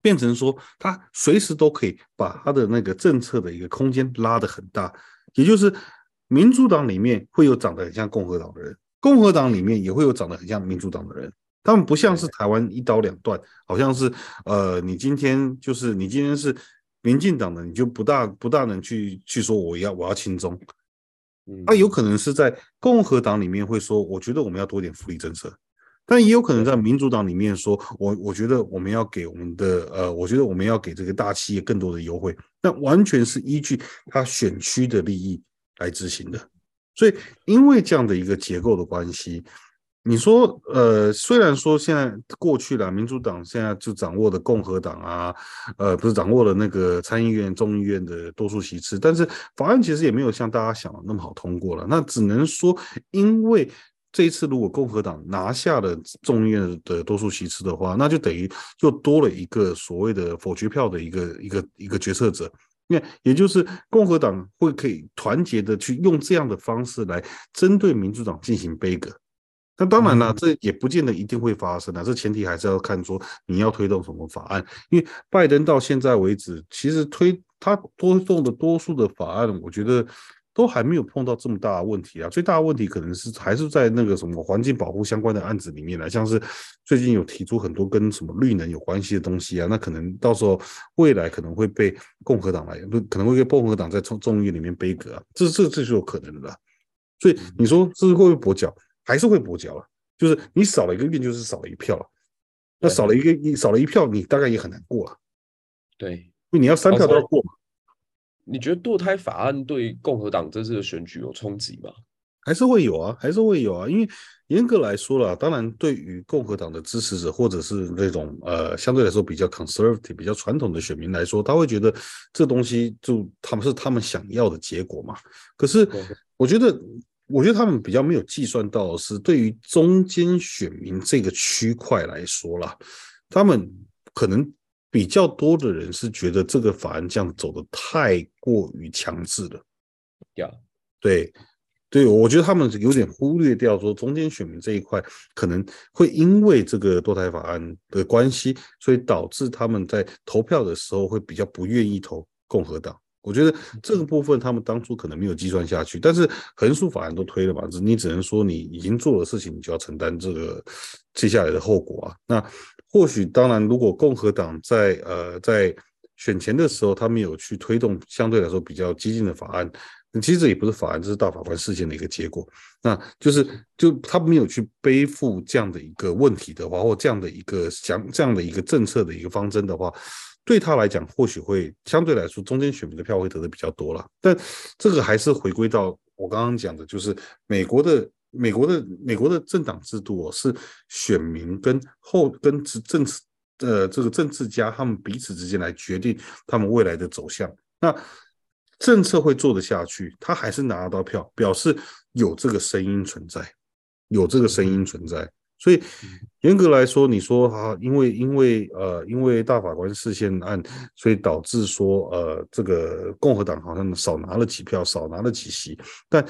变成说他随时都可以把他的那个政策的一个空间拉得很大，也就是民主党里面会有长得很像共和党的人，共和党里面也会有长得很像民主党的人。他们不像是台湾一刀两断，好像是呃，你今天就是你今天是民进党的，你就不大不大能去去说我要我要亲中。他有可能是在共和党里面会说，我觉得我们要多点福利政策，但也有可能在民主党里面说，我我觉得我们要给我们的呃，我觉得我们要给这个大企业更多的优惠，那完全是依据他选区的利益来执行的。所以因为这样的一个结构的关系。你说，呃，虽然说现在过去了，民主党现在就掌握了共和党啊，呃，不是掌握了那个参议院、众议院的多数席次，但是法案其实也没有像大家想的那么好通过了。那只能说，因为这一次如果共和党拿下了众议院的多数席次的话，那就等于又多了一个所谓的否决票的一个一个一个决策者。那也就是共和党会可以团结的去用这样的方式来针对民主党进行杯葛。那当然了，这也不见得一定会发生啊。这前提还是要看说你要推动什么法案。因为拜登到现在为止，其实推他推动的多数的法案，我觉得都还没有碰到这么大的问题啊。最大的问题可能是还是在那个什么环境保护相关的案子里面来，像是最近有提出很多跟什么绿能有关系的东西啊，那可能到时候未来可能会被共和党来，不可能会被共和党在众众议里面杯葛啊。这这这是有可能的。所以你说这是会不会跛脚？还是会跛脚了，就是你少了一个院，就是少了一票了。那少了一个，你少了一票，你大概也很难过了。对，因为你要三票都要过嘛。你觉得堕胎法案对共和党这次的选举有冲击吗？还是会有啊，还是会有啊。因为严格来说了，当然对于共和党的支持者或者是那种呃相对来说比较 conservative、比较传统的选民来说，他会觉得这东西就他们是他们想要的结果嘛。可是我觉得。我觉得他们比较没有计算到的是，对于中间选民这个区块来说啦，他们可能比较多的人是觉得这个法案这样走的太过于强制了。Yeah. 对，对，我觉得他们有点忽略掉说中间选民这一块可能会因为这个堕胎法案的关系，所以导致他们在投票的时候会比较不愿意投共和党。我觉得这个部分他们当初可能没有计算下去，但是横竖法案都推了嘛，你只能说你已经做了事情，你就要承担这个接下来的后果啊。那或许当然，如果共和党在呃在选前的时候，他没有去推动相对来说比较激进的法案，其实这也不是法案，这是大法官事件的一个结果。那就是就他没有去背负这样的一个问题的话，或这样的一个想这样的一个政策的一个方针的话。对他来讲，或许会相对来说，中间选民的票会得的比较多了。但这个还是回归到我刚刚讲的，就是美国的美国的美国的政党制度哦，是选民跟后跟政治呃这个政治家他们彼此之间来决定他们未来的走向。那政策会做得下去，他还是拿得到票，表示有这个声音存在，有这个声音存在。所以，严格来说，你说啊，因为因为呃，因为大法官释宪案，所以导致说呃，这个共和党好像少拿了几票，少拿了几席，但。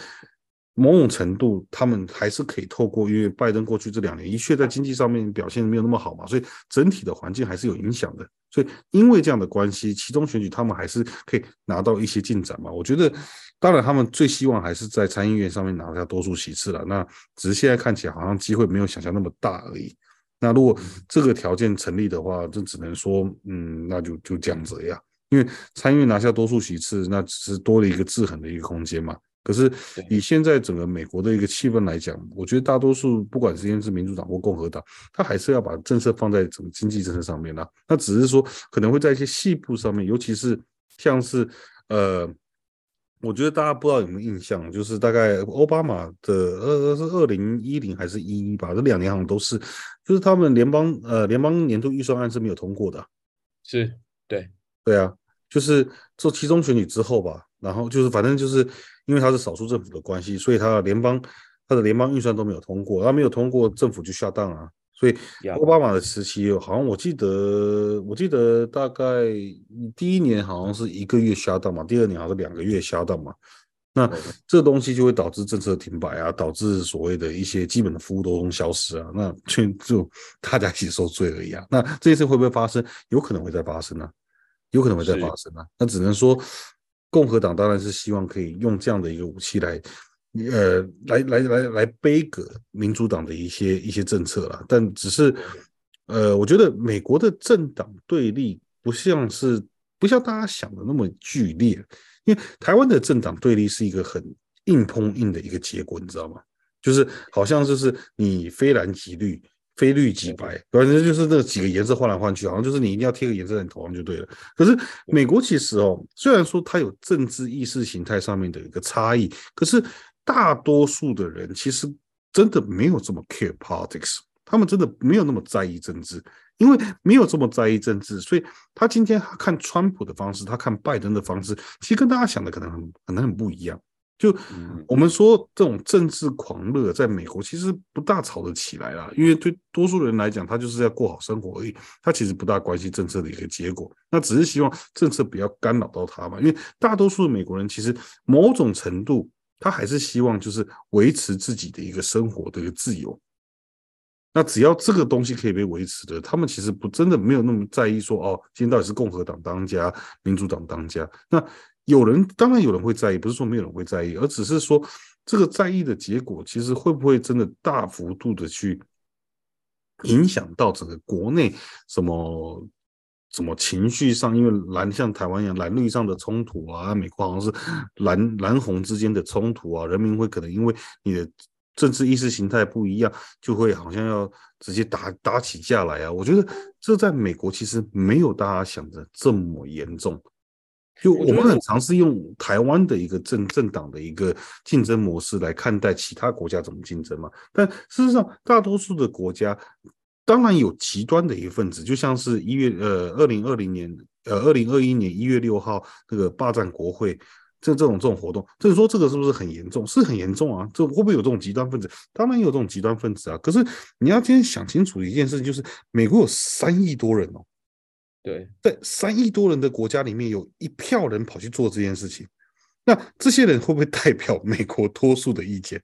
某种程度，他们还是可以透过，因为拜登过去这两年，的确在经济上面表现没有那么好嘛，所以整体的环境还是有影响的。所以因为这样的关系，其中选举他们还是可以拿到一些进展嘛。我觉得，当然他们最希望还是在参议院上面拿下多数席次了。那只是现在看起来好像机会没有想象那么大而已。那如果这个条件成立的话，就只能说，嗯，那就就这样子呀。因为参议院拿下多数席次，那只是多了一个制衡的一个空间嘛。可是以现在整个美国的一个气氛来讲，我觉得大多数不管是因为是民主党或共和党，他还是要把政策放在整个经济政策上面啦。那只是说可能会在一些细部上面，尤其是像是呃，我觉得大家不知道有没有印象，就是大概奥巴马的呃是二零一零还是一一吧，这两年好像都是，就是他们联邦呃联邦年度预算案是没有通过的。是，对，对啊，就是做期中选举之后吧。然后就是，反正就是因为它是少数政府的关系，所以它的联邦它的联邦预算都没有通过，它没有通过，政府就 shut down 啊。所以奥巴马的时期，好像我记得，我记得大概第一年好像是一个月 shut down 嘛，第二年好像是两个月 shut down 嘛。那这东西就会导致政策停摆啊，导致所谓的一些基本的服务都消失啊，那就就大家一起受罪而已啊。那这一次会不会发生？有可能会再发生呢、啊，有可能会再发生啊。那只能说，共和党当然是希望可以用这样的一个武器来，呃，来来来来杯葛民主党的一些一些政策啦。但只是，呃，我觉得美国的政党对立不像是不像大家想的那么剧烈。因为台湾的政党对立是一个很硬碰硬的一个结果，你知道吗？就是好像就是你非蓝即绿，非绿即白，反正就是那几个颜色换来换去，好像就是你一定要贴个颜色在你头上就对了。可是美国其实哦，虽然说它有政治意识形态上面的一个差异，可是大多数的人其实真的没有这么 care politics，他们真的没有那么在意政治。因为没有这么在意政治，所以他今天看川普的方式，他看拜登的方式，其实跟大家想的可能很可能很不一样。就我们说这种政治狂热，在美国其实不大吵得起来啦，因为对多数人来讲，他就是要过好生活而已，他其实不大关心政策的一个结果，那只是希望政策不要干扰到他嘛。因为大多数的美国人其实某种程度，他还是希望就是维持自己的一个生活的一个自由。那只要这个东西可以被维持的，他们其实不真的没有那么在意说哦，今天到底是共和党当家，民主党当家。那有人当然有人会在意，不是说没有人会在意，而只是说这个在意的结果，其实会不会真的大幅度的去影响到整个国内什么什么情绪上？因为蓝像台湾一样蓝绿上的冲突啊，美国好像是蓝蓝红之间的冲突啊，人民会可能因为你的。政治意识形态不一样，就会好像要直接打打起架来啊！我觉得这在美国其实没有大家想的这么严重。就我们很尝试用台湾的一个政政党的一个竞争模式来看待其他国家怎么竞争嘛。但事实上，大多数的国家当然有极端的一个分子，就像是一月呃二零二零年呃二零二一年一月六号那个霸占国会。这这种这种活动，就是说这个是不是很严重？是很严重啊！这会不会有这种极端分子？当然有这种极端分子啊！可是你要今天想清楚一件事情，就是美国有三亿多人哦，对，在三亿多人的国家里面，有一票人跑去做这件事情，那这些人会不会代表美国多数的意见？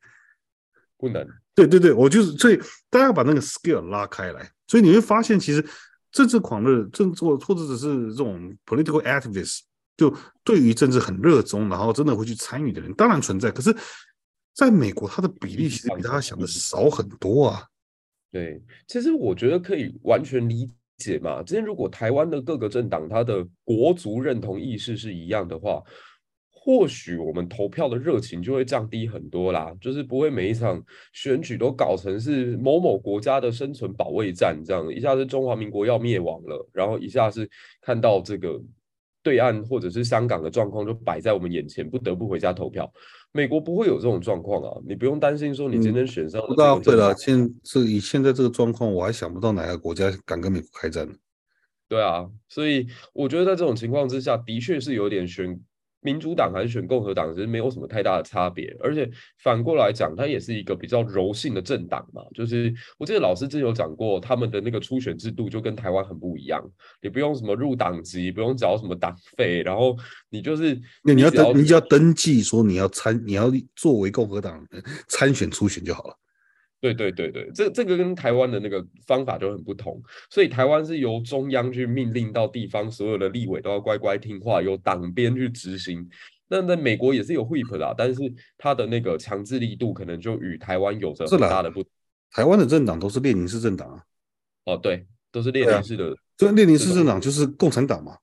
不能。对对对，我就是所以大家要把那个 scale 拉开来，所以你会发现，其实政治狂热、政治或者只是这种 political activists。就对于政治很热衷，然后真的会去参与的人，当然存在。可是，在美国，它的比例其实比大家想的少很多啊。对，其实我觉得可以完全理解嘛。今天如果台湾的各个政党，他的国族认同意识是一样的话，或许我们投票的热情就会降低很多啦。就是不会每一场选举都搞成是某某国家的生存保卫战，这样一下是中华民国要灭亡了，然后一下是看到这个。对岸或者是香港的状况就摆在我们眼前，不得不回家投票。美国不会有这种状况啊，你不用担心说你今天选上、嗯。不大会了，现这以现在这个状况，我还想不到哪个国家敢跟美国开战呢。对啊，所以我觉得在这种情况之下，的确是有点悬。民主党还是选共和党，其实没有什么太大的差别。而且反过来讲，它也是一个比较柔性的政党嘛。就是我记得老师之前有讲过，他们的那个初选制度就跟台湾很不一样。你不用什么入党籍，不用缴什么党费，然后你就是你，你要登，你只要登记说你要参，你要作为共和党参选初选就好了。对对对对，这这个跟台湾的那个方法就很不同，所以台湾是由中央去命令到地方，所有的立委都要乖乖听话，由党鞭去执行。那在美国也是有 whip 啦，但是它的那个强制力度可能就与台湾有着很大的不同。台湾的政党都是列宁式政党啊。哦，对，都是列宁式的。这、啊、列宁式政党就是共产党嘛。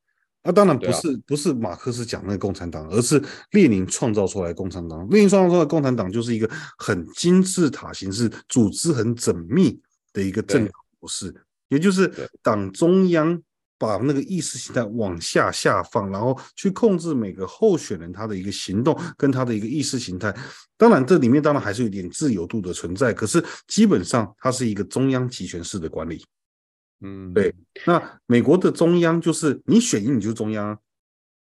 那、啊、当然不是，啊、不是马克思讲那个共产党，而是列宁创造出来的共产党。列宁创造出来的共产党就是一个很金字塔形式、组织很缜密的一个政党模式，也就是党中央把那个意识形态往下下放，然后去控制每个候选人他的一个行动跟他的一个意识形态。当然，这里面当然还是有点自由度的存在，可是基本上它是一个中央集权式的管理。嗯，对，那美国的中央就是你选赢你就是中央，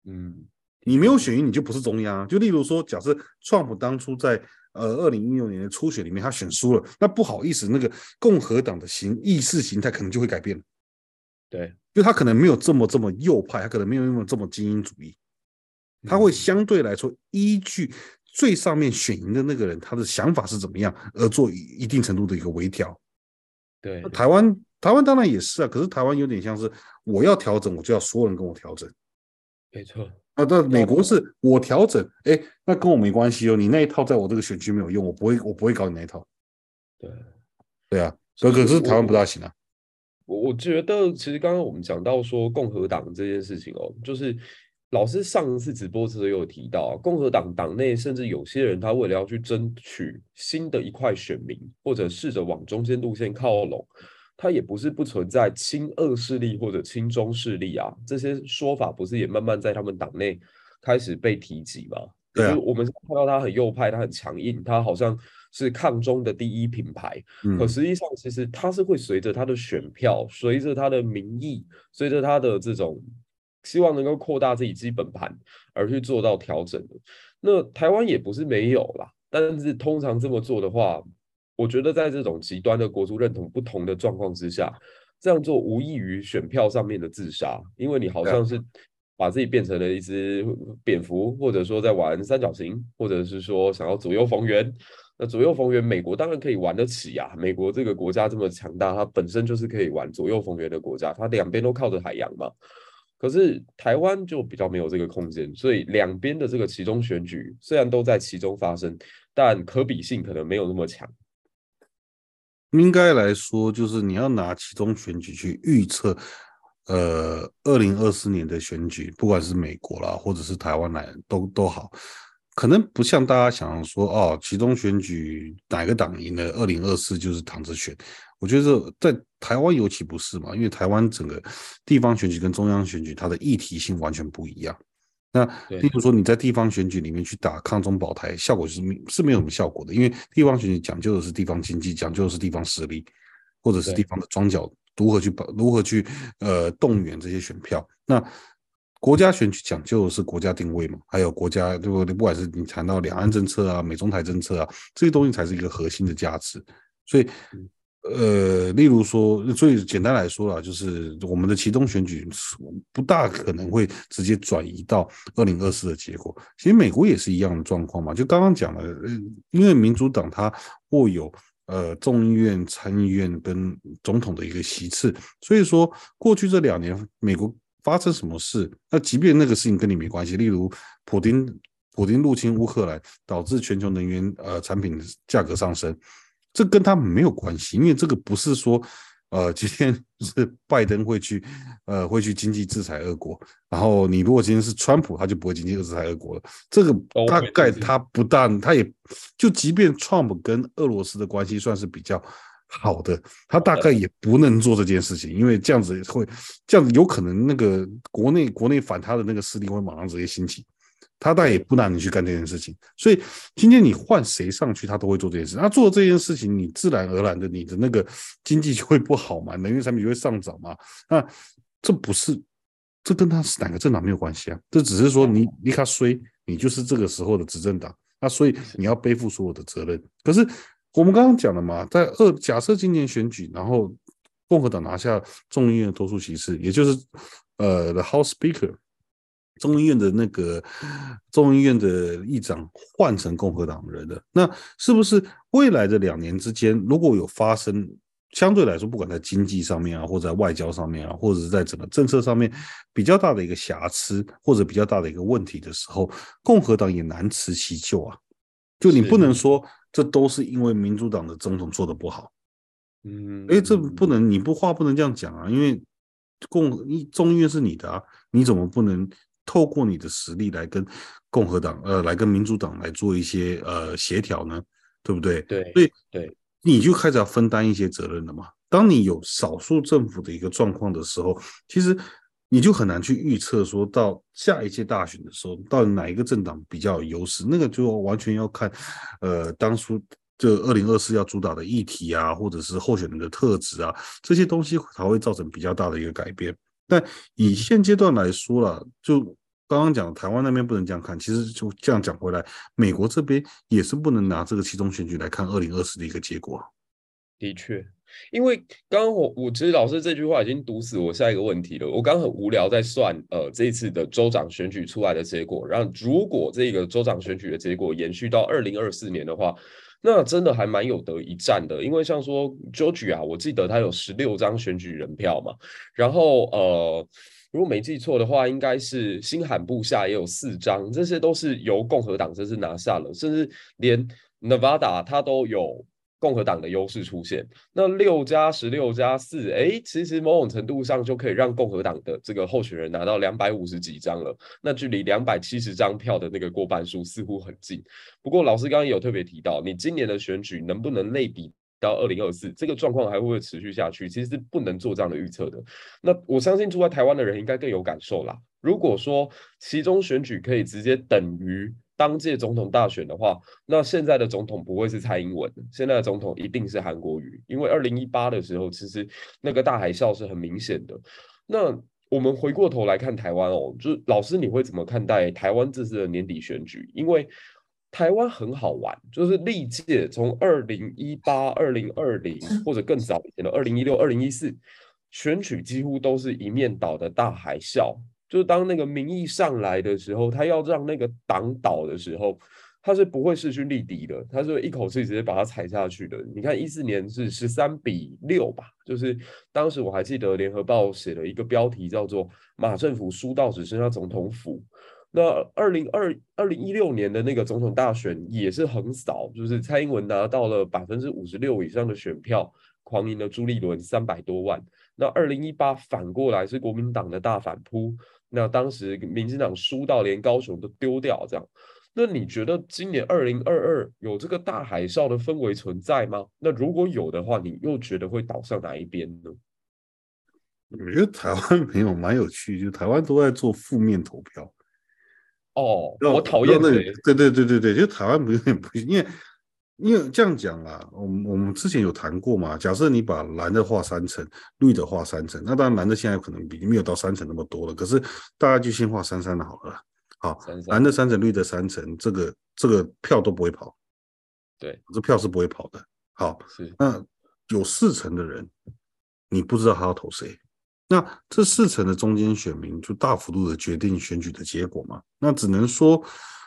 嗯，你没有选赢你就不是中央。就例如说，假设川普当初在呃二零一六年的初选里面他选输了，那不好意思，那个共和党的形意识形态可能就会改变。对，就他可能没有这么这么右派，他可能没有那么这么精英主义，他会相对来说依据最上面选赢的那个人他的想法是怎么样，而做一定程度的一个微调。对，台湾台湾当然也是啊，可是台湾有点像是我要调整，我就要所有人跟我调整。没错。啊，那美国是我调整，哎，那跟我没关系哦，你那一套在我这个选区没有用，我不会我不会搞你那一套。对，对啊，所以可是台湾不大行啊。我我觉得其实刚刚我们讲到说共和党这件事情哦，就是。老师上一次直播时候有提到啊，共和党党内甚至有些人，他为了要去争取新的一块选民，或者试着往中间路线靠拢，他也不是不存在亲俄势力或者亲中势力啊，这些说法不是也慢慢在他们党内开始被提及吗？对啊，我们看到他很右派，他很强硬，他好像是抗中的第一品牌，嗯，可实际上其实他是会随着他的选票，随着他的民意，随着他的这种。希望能够扩大自己基本盘，而去做到调整的。那台湾也不是没有啦，但是通常这么做的话，我觉得在这种极端的国族认同不同的状况之下，这样做无异于选票上面的自杀，因为你好像是把自己变成了一只蝙蝠，或者说在玩三角形，或者是说想要左右逢源。那左右逢源，美国当然可以玩得起呀。美国这个国家这么强大，它本身就是可以玩左右逢源的国家，它两边都靠着海洋嘛。可是台湾就比较没有这个空间，所以两边的这个其中选举虽然都在其中发生，但可比性可能没有那么强。应该来说，就是你要拿其中选举去预测，呃，二零二四年的选举，不管是美国啦，或者是台湾来都都好，可能不像大家想说，哦，其中选举哪个党赢了，二零二四就是躺着选。我觉得在台湾尤其不是嘛，因为台湾整个地方选举跟中央选举，它的议题性完全不一样。那例如说你在地方选举里面去打抗中保台，效果是是没有什么效果的，因为地方选举讲究的是地方经济，讲究的是地方实力，或者是地方的庄脚如何去保，如何去呃动员这些选票。那国家选举讲究的是国家定位嘛，还有国家对不对？不管是你谈到两岸政策啊、美中台政策啊，这些东西才是一个核心的价值，所以。呃，例如说，最简单来说啦，就是我们的期中选举不大可能会直接转移到二零二四的结果。其实美国也是一样的状况嘛，就刚刚讲了，因为民主党它握有呃众议院、参议院跟总统的一个席次，所以说过去这两年美国发生什么事，那即便那个事情跟你没关系，例如普丁普丁入侵乌克兰，导致全球能源呃产品价格上升。这跟他们没有关系，因为这个不是说，呃，今天 是拜登会去，呃，会去经济制裁俄国，然后你如果今天是川普，他就不会经济制裁俄国了。这个大概他不但他也就，即便 Trump 跟俄罗斯的关系算是比较好的，他大概也不能做这件事情，因为这样子会，这样子有可能那个国内国内反他的那个势力会马上直接兴起。他倒也不让你去干这件事情，所以今天你换谁上去，他都会做这件事。他做这件事情，你自然而然的，你的那个经济就会不好嘛，能源产品就会上涨嘛。那这不是，这跟他是哪个政党没有关系啊？这只是说你你他衰，你就是这个时候的执政党，那所以你要背负所有的责任。可是我们刚刚讲了嘛，在二假设今年选举，然后共和党拿下众议院的多数席次，也就是呃，the House Speaker。众议院的那个众议院的议长换成共和党人的，那是不是未来的两年之间，如果有发生相对来说，不管在经济上面啊，或者在外交上面啊，或者是在整个政策上面比较大的一个瑕疵，或者比较大的一个问题的时候，共和党也难辞其咎啊。就你不能说这都是因为民主党的总统做的不好，嗯，哎，这不能，你不话不能这样讲啊，因为共众议院是你的啊，你怎么不能？透过你的实力来跟共和党，呃，来跟民主党来做一些呃协调呢，对不对？对，所以对，你就开始要分担一些责任了嘛。当你有少数政府的一个状况的时候，其实你就很难去预测说到下一届大选的时候，到底哪一个政党比较有优势，那个就完全要看，呃，当初这二零二四要主导的议题啊，或者是候选人的特质啊，这些东西才会造成比较大的一个改变。但以现阶段来说了，就刚刚讲台湾那边不能这样看，其实就这样讲回来，美国这边也是不能拿这个期中选举来看二零二四的一个结果。的确，因为刚刚我我其实老师这句话已经堵死我下一个问题了。我刚刚很无聊在算呃这一次的州长选举出来的结果，然后如果这个州长选举的结果延续到二零二四年的话，那真的还蛮有得一战的。因为像说 Georgia 啊，我记得他有十六张选举人票嘛，然后呃如果没记错的话，应该是新罕布夏也有四张，这些都是由共和党这次拿下了，甚至连 Nevada 他都有。共和党的优势出现，那六加十六加四，哎，其实某种程度上就可以让共和党的这个候选人拿到两百五十几张了，那距离两百七十张票的那个过半数似乎很近。不过老师刚刚也有特别提到，你今年的选举能不能类比到二零二四，这个状况还会不会持续下去，其实是不能做这样的预测的。那我相信住在台湾的人应该更有感受啦。如果说其中选举可以直接等于。当届总统大选的话，那现在的总统不会是蔡英文，现在的总统一定是韩国瑜，因为二零一八的时候，其实那个大海啸是很明显的。那我们回过头来看台湾哦，就是老师你会怎么看待台湾这次的年底选举？因为台湾很好玩，就是历届从二零一八、二零二零或者更早一点的二零一六、二零一四选举，几乎都是一面倒的大海啸。就是当那个民意上来的时候，他要让那个党倒的时候，他是不会势均力敌的，他是一口气直接把它踩下去的。你看一四年是十三比六吧，就是当时我还记得联合报写了一个标题叫做“马政府输到只剩下总统府”。那二零二二零一六年的那个总统大选也是横扫，就是蔡英文拿到了百分之五十六以上的选票，狂赢了朱立伦三百多万。那二零一八反过来是国民党的大反扑。那当时民进党输到连高雄都丢掉，这样，那你觉得今年二零二二有这个大海啸的氛围存在吗？那如果有的话，你又觉得会倒向哪一边呢？我觉得台湾朋友蛮有趣，就台湾都在做负面投票。哦，我讨厌那个，对对对对对，就台湾不因为。因为这样讲啊，我们我们之前有谈过嘛。假设你把蓝的画三层，绿的画三层，那当然蓝的现在可能比没有到三层那么多了。可是大家就先画三三的好了。好，三三蓝的三层，绿的三层，这个这个票都不会跑。对，这票是不会跑的。好，是那有四成的人，你不知道他要投谁。那这四成的中间选民就大幅度的决定选举的结果嘛。那只能说。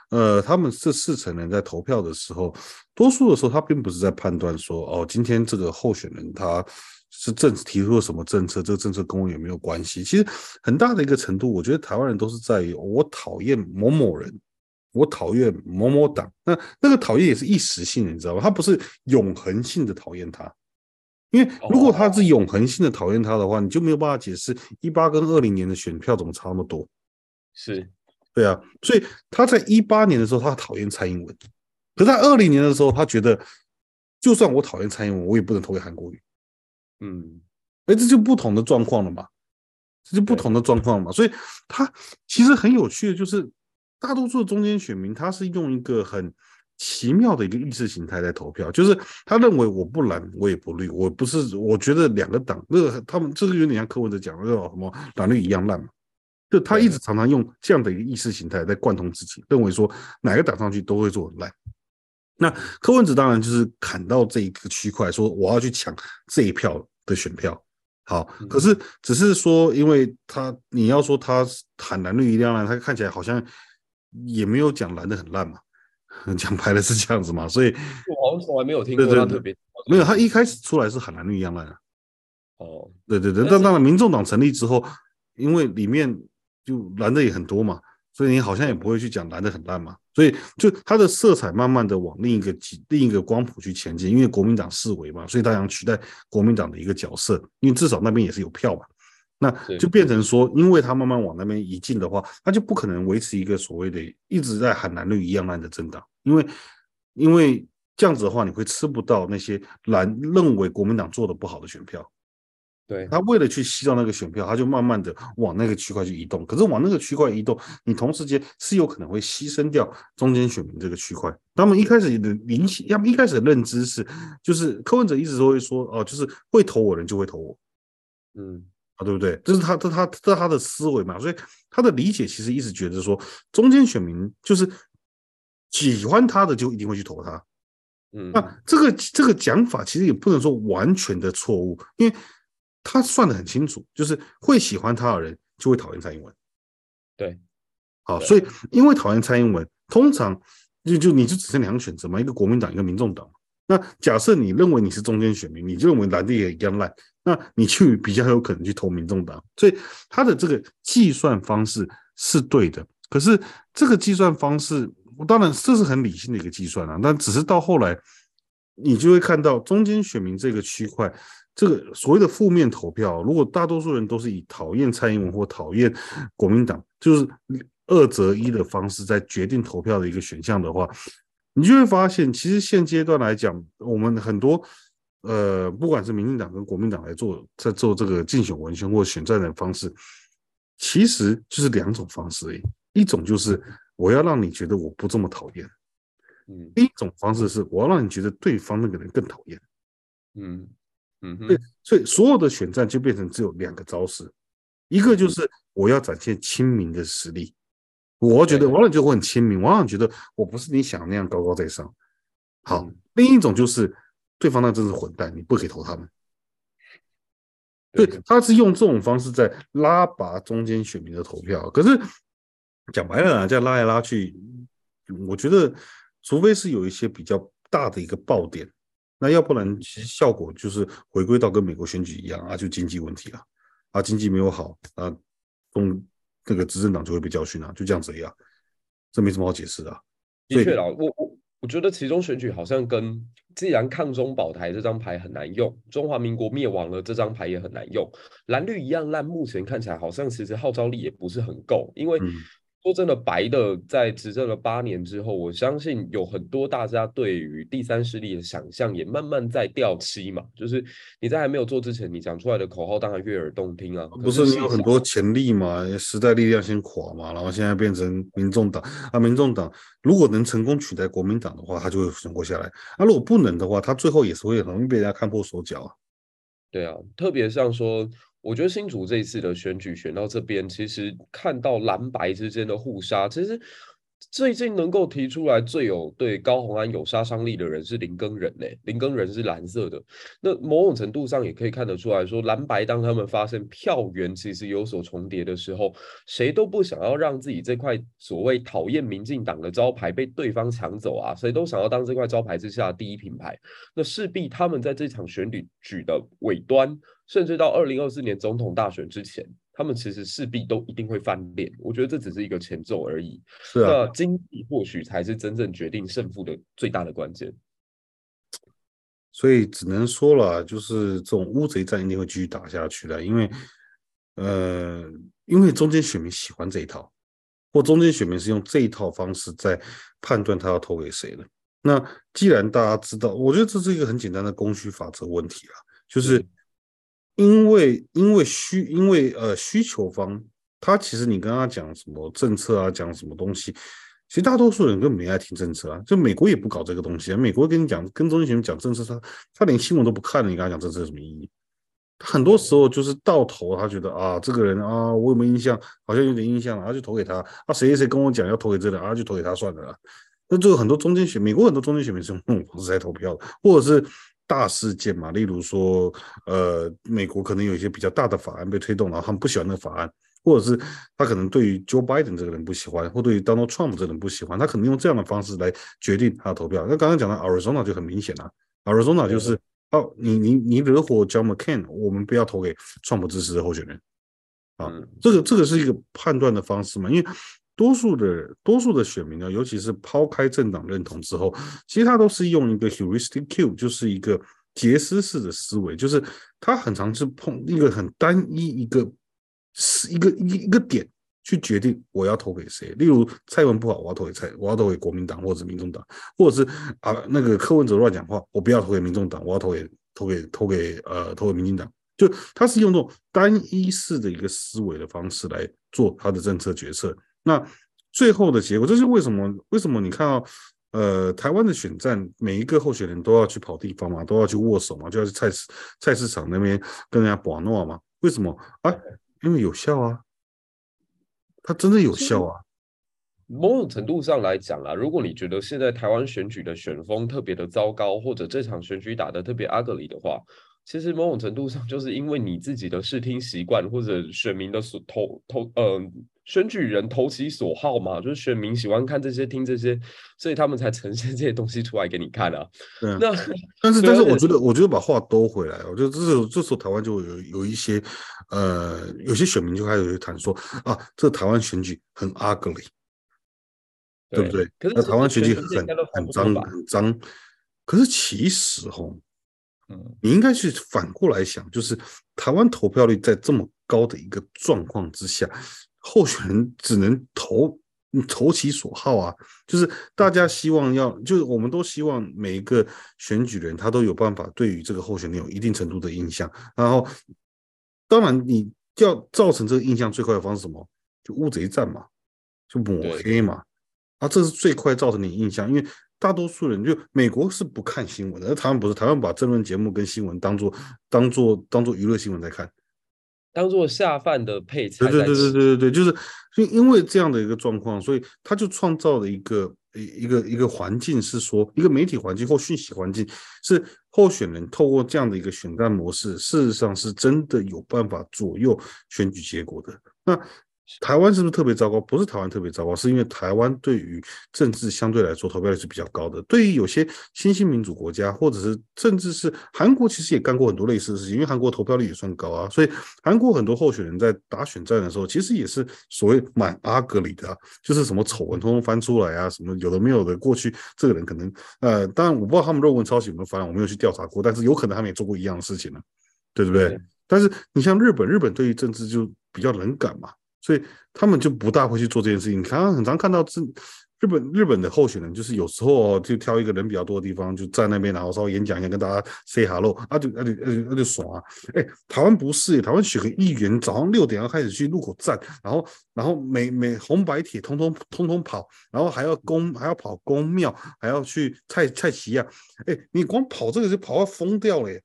呃，他们这四成人在投票的时候，多数的时候他并不是在判断说，哦，今天这个候选人他是政提出了什么政策，这个政策跟我有没有关系？其实很大的一个程度，我觉得台湾人都是在于我讨厌某某人，我讨厌某某党。那那个讨厌也是一时性的，你知道吗？他不是永恒性的讨厌他，因为如果他是永恒性的讨厌他的话，你就没有办法解释一八跟二零年的选票怎么差那么多。是。对啊，所以他在一八年的时候，他讨厌蔡英文；可是在二零年的时候，他觉得就算我讨厌蔡英文，我也不能投给韩国瑜。嗯，哎，这就不同的状况了嘛，这就不同的状况了嘛。所以他其实很有趣的，就是大多数的中间选民，他是用一个很奇妙的一个意识形态在投票，就是他认为我不蓝，我也不绿，我不是，我觉得两个党，那个他们这个有点像柯文哲讲的那种什么蓝绿一样烂嘛。就他一直常常用这样的一个意识形态在贯通自己，认为说哪个打上去都会做很烂。那柯文哲当然就是砍到这一个区块，说我要去抢这一票的选票。好，可是只是说，因为他你要说他喊蓝绿一样烂，他看起来好像也没有讲蓝的很烂嘛，讲白了是这样子嘛。所以我好像从来没有听过他特别没有，他一开始出来是喊蓝绿一样烂啊。哦，对对对，但当然民众党成立之后，因为里面。就蓝的也很多嘛，所以你好像也不会去讲蓝的很烂嘛，所以就它的色彩慢慢的往另一个另一个光谱去前进，因为国民党四维嘛，所以他想取代国民党的一个角色，因为至少那边也是有票嘛，那就变成说，因为他慢慢往那边移进的话，他就不可能维持一个所谓的一直在喊蓝绿一样烂的政党，因为因为这样子的话，你会吃不到那些蓝认为国民党做的不好的选票。对，他为了去吸到那个选票，他就慢慢的往那个区块去移动。可是往那个区块移动，你同时间是有可能会牺牲掉中间选民这个区块。他们一开始的明显，他们一开始的认知是，就是柯文哲一直都会说，哦，就是会投我人就会投我，嗯，啊，对不对？这是他这他这他的思维嘛。所以他的理解其实一直觉得说，中间选民就是喜欢他的就一定会去投他。嗯，那这个这个讲法其实也不能说完全的错误，因为他算得很清楚，就是会喜欢他的人就会讨厌蔡英文。对，好，所以因为讨厌蔡英文，通常就就你就只剩两个选择嘛，一个国民党，一个民众党。那假设你认为你是中间选民，你就认为蓝的也一样烂，那你去比较有可能去投民众党。所以他的这个计算方式是对的，可是这个计算方式，当然这是很理性的一个计算啊，但只是到后来，你就会看到中间选民这个区块，这个所谓的负面投票，如果大多数人都是以讨厌蔡英文或讨厌国民党，就是二择一的方式在决定投票的一个选项的话。你就会发现，其实现阶段来讲，我们很多呃，不管是民进党跟国民党来做在做这个竞选文宣或选战的方式，其实就是两种方式而已。一种就是我要让你觉得我不这么讨厌，嗯；另一种方式是我要让你觉得对方那个人更讨厌，嗯嗯。对，所以所有的选战就变成只有两个招式，一个就是我要展现亲民的实力。我觉得往往觉得我很亲民，往往觉得我不是你想那样高高在上。好，另一种就是对方那真是混蛋，你不可以投他们。对，他是用这种方式在拉拔中间选民的投票。可是讲白了啊，这样拉来拉去，我觉得除非是有一些比较大的一个爆点，那要不然其实效果就是回归到跟美国选举一样啊，就经济问题了啊，经济没有好啊，中。这个执政党就会被教训啊，就这样子一样，这没什么好解释的啊。的确啦，我我我觉得其中选举好像跟既然抗中保台这张牌很难用，中华民国灭亡了这张牌也很难用，蓝绿一样烂，目前看起来好像其实号召力也不是很够，因为。嗯说真的，白的在执政了八年之后，我相信有很多大家对于第三势力的想象也慢慢在掉漆嘛。就是你在还没有做之前，你讲出来的口号当然悦耳动听啊。不是你有很多潜力嘛？时代力量先垮嘛，然后现在变成民众党啊。民众党如果能成功取代国民党的话，他就会存活下来。那、啊、如果不能的话，他最后也是会很容易被人家看破手脚啊。对啊，特别像说。我觉得新竹这一次的选举选到这边，其实看到蓝白之间的互杀，其实最近能够提出来最有对高虹安有杀伤力的人是林耕仁呢。林耕仁是蓝色的，那某种程度上也可以看得出来说，蓝白当他们发现票源其实有所重叠的时候，谁都不想要让自己这块所谓讨厌民进党的招牌被对方抢走啊，谁都想要当这块招牌之下第一品牌，那势必他们在这场选举举的尾端。甚至到二零二四年总统大选之前，他们其实势必都一定会翻脸。我觉得这只是一个前奏而已。是啊，那经济或许才是真正决定胜负的最大的关键。所以只能说了，就是这种乌贼战一定会继续打下去的，因为，呃，因为中间选民喜欢这一套，或中间选民是用这一套方式在判断他要投给谁的。那既然大家知道，我觉得这是一个很简单的供需法则问题了，就是。因为因为需因为呃需求方，他其实你跟他讲什么政策啊，讲什么东西，其实大多数人根本没爱听政策啊。就美国也不搞这个东西啊，美国跟你讲跟中间选民讲政策，他他连新闻都不看，你跟他讲政策有什么意义？很多时候就是到头，他觉得啊这个人啊我有没有印象？好像有点印象了，啊就投给他啊谁谁谁跟我讲要投给这个人啊就投给他算了啦。那就很多中间选美国很多中间选民是用这种方式在投票的，或者是。大事件嘛，例如说，呃，美国可能有一些比较大的法案被推动，然后他们不喜欢那个法案，或者是他可能对于 Joe Biden 这个人不喜欢，或对于 Donald Trump 这个人不喜欢，他可能用这样的方式来决定他的投票。那刚刚讲的 Arizona 就很明显了，Arizona 就是哦，你你你惹火 John McCain，我们不要投给 Trump 支持的候选人，啊，这个这个是一个判断的方式嘛，因为。多数的多数的选民呢，尤其是抛开政党认同之后，其实他都是用一个 heuristic cue，就是一个杰斯式的思维，就是他很常是碰一个很单一一个是一个一一个点去决定我要投给谁。例如蔡文不好，我要投给蔡，我要投给国民党或者民众党，或者是啊那个柯文哲乱讲话，我不要投给民众党，我要投给投给投给呃投给民进党。就他是用这种单一式的一个思维的方式来做他的政策决策。那最后的结果，这是为什么？为什么你看到，呃，台湾的选战，每一个候选人都要去跑地方嘛，都要去握手嘛，就要去菜市菜市场那边跟人家把诺嘛？为什么啊？因为有效啊，它真的有效啊。某种程度上来讲啦，如果你觉得现在台湾选举的选风特别的糟糕，或者这场选举打得特别 ugly 的话，其实某种程度上就是因为你自己的视听习惯，或者选民的投投呃选举人投其所好嘛，就是选民喜欢看这些、听这些，所以他们才呈现这些东西出来给你看啊。对啊。那 但是但是我觉得我觉得把话兜回来，我觉得这时候这时候台湾就有有一些呃有些选民就开始会谈说啊，这台湾选举很 ugly，对，对不对？可是台湾选举很很脏很脏，可是其实吼。嗯，你应该去反过来想，就是台湾投票率在这么高的一个状况之下，候选人只能投投其所好啊。就是大家希望要，就是我们都希望每一个选举人他都有办法对于这个候选人有一定程度的印象。然后，当然你要造成这个印象最快的方式是什么？就乌贼战嘛，就抹黑嘛。啊，这是最快造成你印象，因为。大多数人就美国是不看新闻的，而台湾不是，台湾把政论节目跟新闻当做当做当做娱乐新闻在看，当做下饭的配菜。对对对对对对，就是因因为这样的一个状况，所以他就创造了一个一一个一个环境，是说一个媒体环境或讯息环境，是候选人透过这样的一个选战模式，事实上是真的有办法左右选举结果的。那。台湾是不是特别糟糕？不是台湾特别糟糕，是因为台湾对于政治相对来说投票率是比较高的。对于有些新兴民主国家，或者是甚至是韩国，其实也干过很多类似的事情。因为韩国投票率也算高啊，所以韩国很多候选人在打选战的时候，其实也是所谓蛮 ugly 的啊，就是什么丑闻通通翻出来啊，什么有的没有的。过去这个人可能呃，当然我不知道他们论文抄袭有没有翻，我没有去调查过，但是有可能他们也做过一样的事情呢，对不对？但是你像日本，日本对于政治就比较冷感嘛。所以他们就不大会去做这件事情。你看，很常看到是日本日本的候选人，就是有时候就挑一个人比较多的地方，就在那边，然后稍微演讲一下，跟大家 say hello，啊就啊就啊就啊就爽啊！哎，台湾不是，台湾选个议员，早上六点要开始去路口站，然后然后每每红白帖通通通通跑，然后还要公还要跑宫庙，还要去菜菜市啊！哎，你光跑这个就跑到疯掉了耶！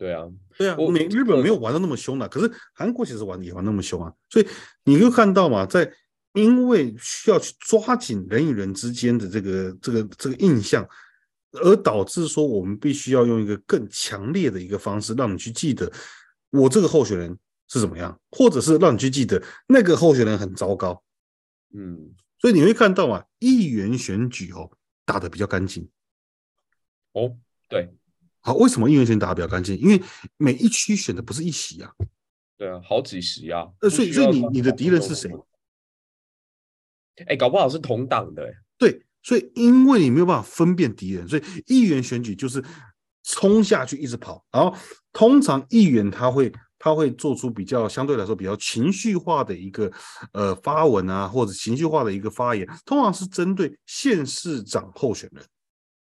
对啊，对啊，美日本没有玩的那么凶的，可是韩国其实玩也玩那么凶啊，所以你就看到嘛，在因为需要去抓紧人与人之间的这个这个这个印象，而导致说我们必须要用一个更强烈的一个方式，让你去记得我这个候选人是怎么样，或者是让你去记得那个候选人很糟糕，嗯，所以你会看到啊，议员选举哦打得比较干净，哦，对。好，为什么议员选打得比较干净？因为每一区选的不是一席啊，对啊，好几席啊。呃，所以所以你你的敌人是谁？哎，搞不好是同党的。对，所以因为你没有办法分辨敌人，所以议员选举就是冲下去一直跑。然后通常议员他会他会做出比较相对来说比较情绪化的一个呃发文啊，或者情绪化的一个发言，通常是针对县市长候选人。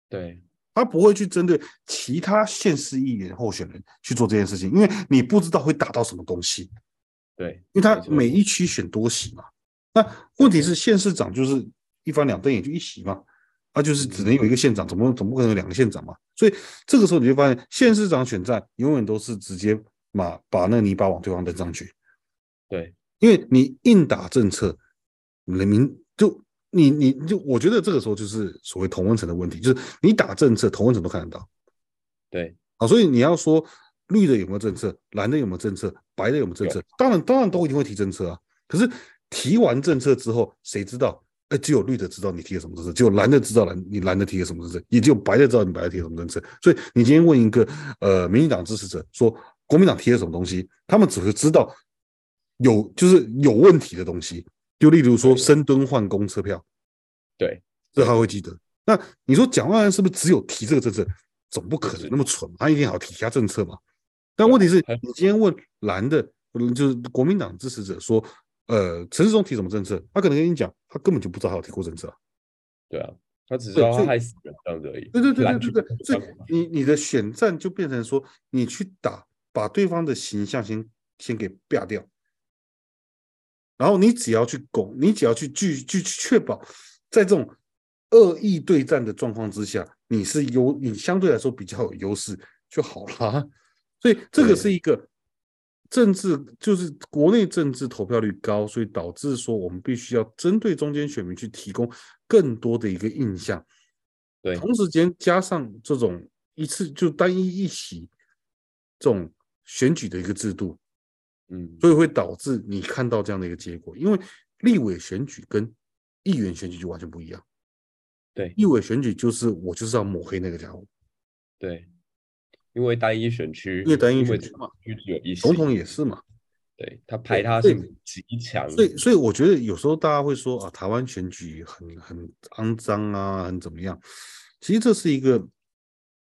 对。他不会去针对其他县市议员候选人去做这件事情，因为你不知道会打到什么东西。对，因为他每一区选多席嘛。那问题是县市长就是一翻两瞪眼就一席嘛，他就是只能有一个县长，怎么怎么可能有两个县长嘛？所以这个时候你就发现，县市长选战永远都是直接把把那个泥巴往对方扔上去。对，因为你硬打政策，人民就。你你就我觉得这个时候就是所谓同温层的问题，就是你打政策，同温层都看得到。对，啊，所以你要说绿的有没有政策，蓝的有没有政策，白的有没有政策？当然当然都一定会提政策啊。可是提完政策之后，谁知道？哎，只有绿的知道你提了什么政策，只有蓝的知道蓝你蓝的提了什么政策，也只有白的知道你白的提了什么政策。所以你今天问一个呃民进党支持者说国民党提了什么东西，他们只会知道有就是有问题的东西。就例如说深蹲换公车票，对，这他会记得。那你说蒋万安是不是只有提这个政策？总不可能那么蠢，他一定还要提其他政策嘛。但问题是，你今天问蓝的，就是国民党支持者说，呃，陈世忠提什么政策？他可能跟你讲，他根本就不知道他有提过政策。对啊，他只知道他害死人这样子而已。对对对对对对，所以你你的选战就变成说，你去打，把对方的形象先先给啪掉。然后你只要去拱，你只要去去去确保，在这种恶意对战的状况之下，你是优，你相对来说比较有优势就好了。所以这个是一个政治就是国内政治投票率高，所以导致说我们必须要针对中间选民去提供更多的一个印象。对，同时间加上这种一次就单一一席这种选举的一个制度，嗯，所以会导致你看到这样的一个结果。因为立委选举跟议员选举就完全不一样。对，立委选举就是我就是要抹黑那个家伙。对。因为单一选区，因为单一选区嘛，有一总统也是嘛，对，他排他性极强，所以所以我觉得有时候大家会说啊，台湾选举很很肮脏啊，很怎么样？其实这是一个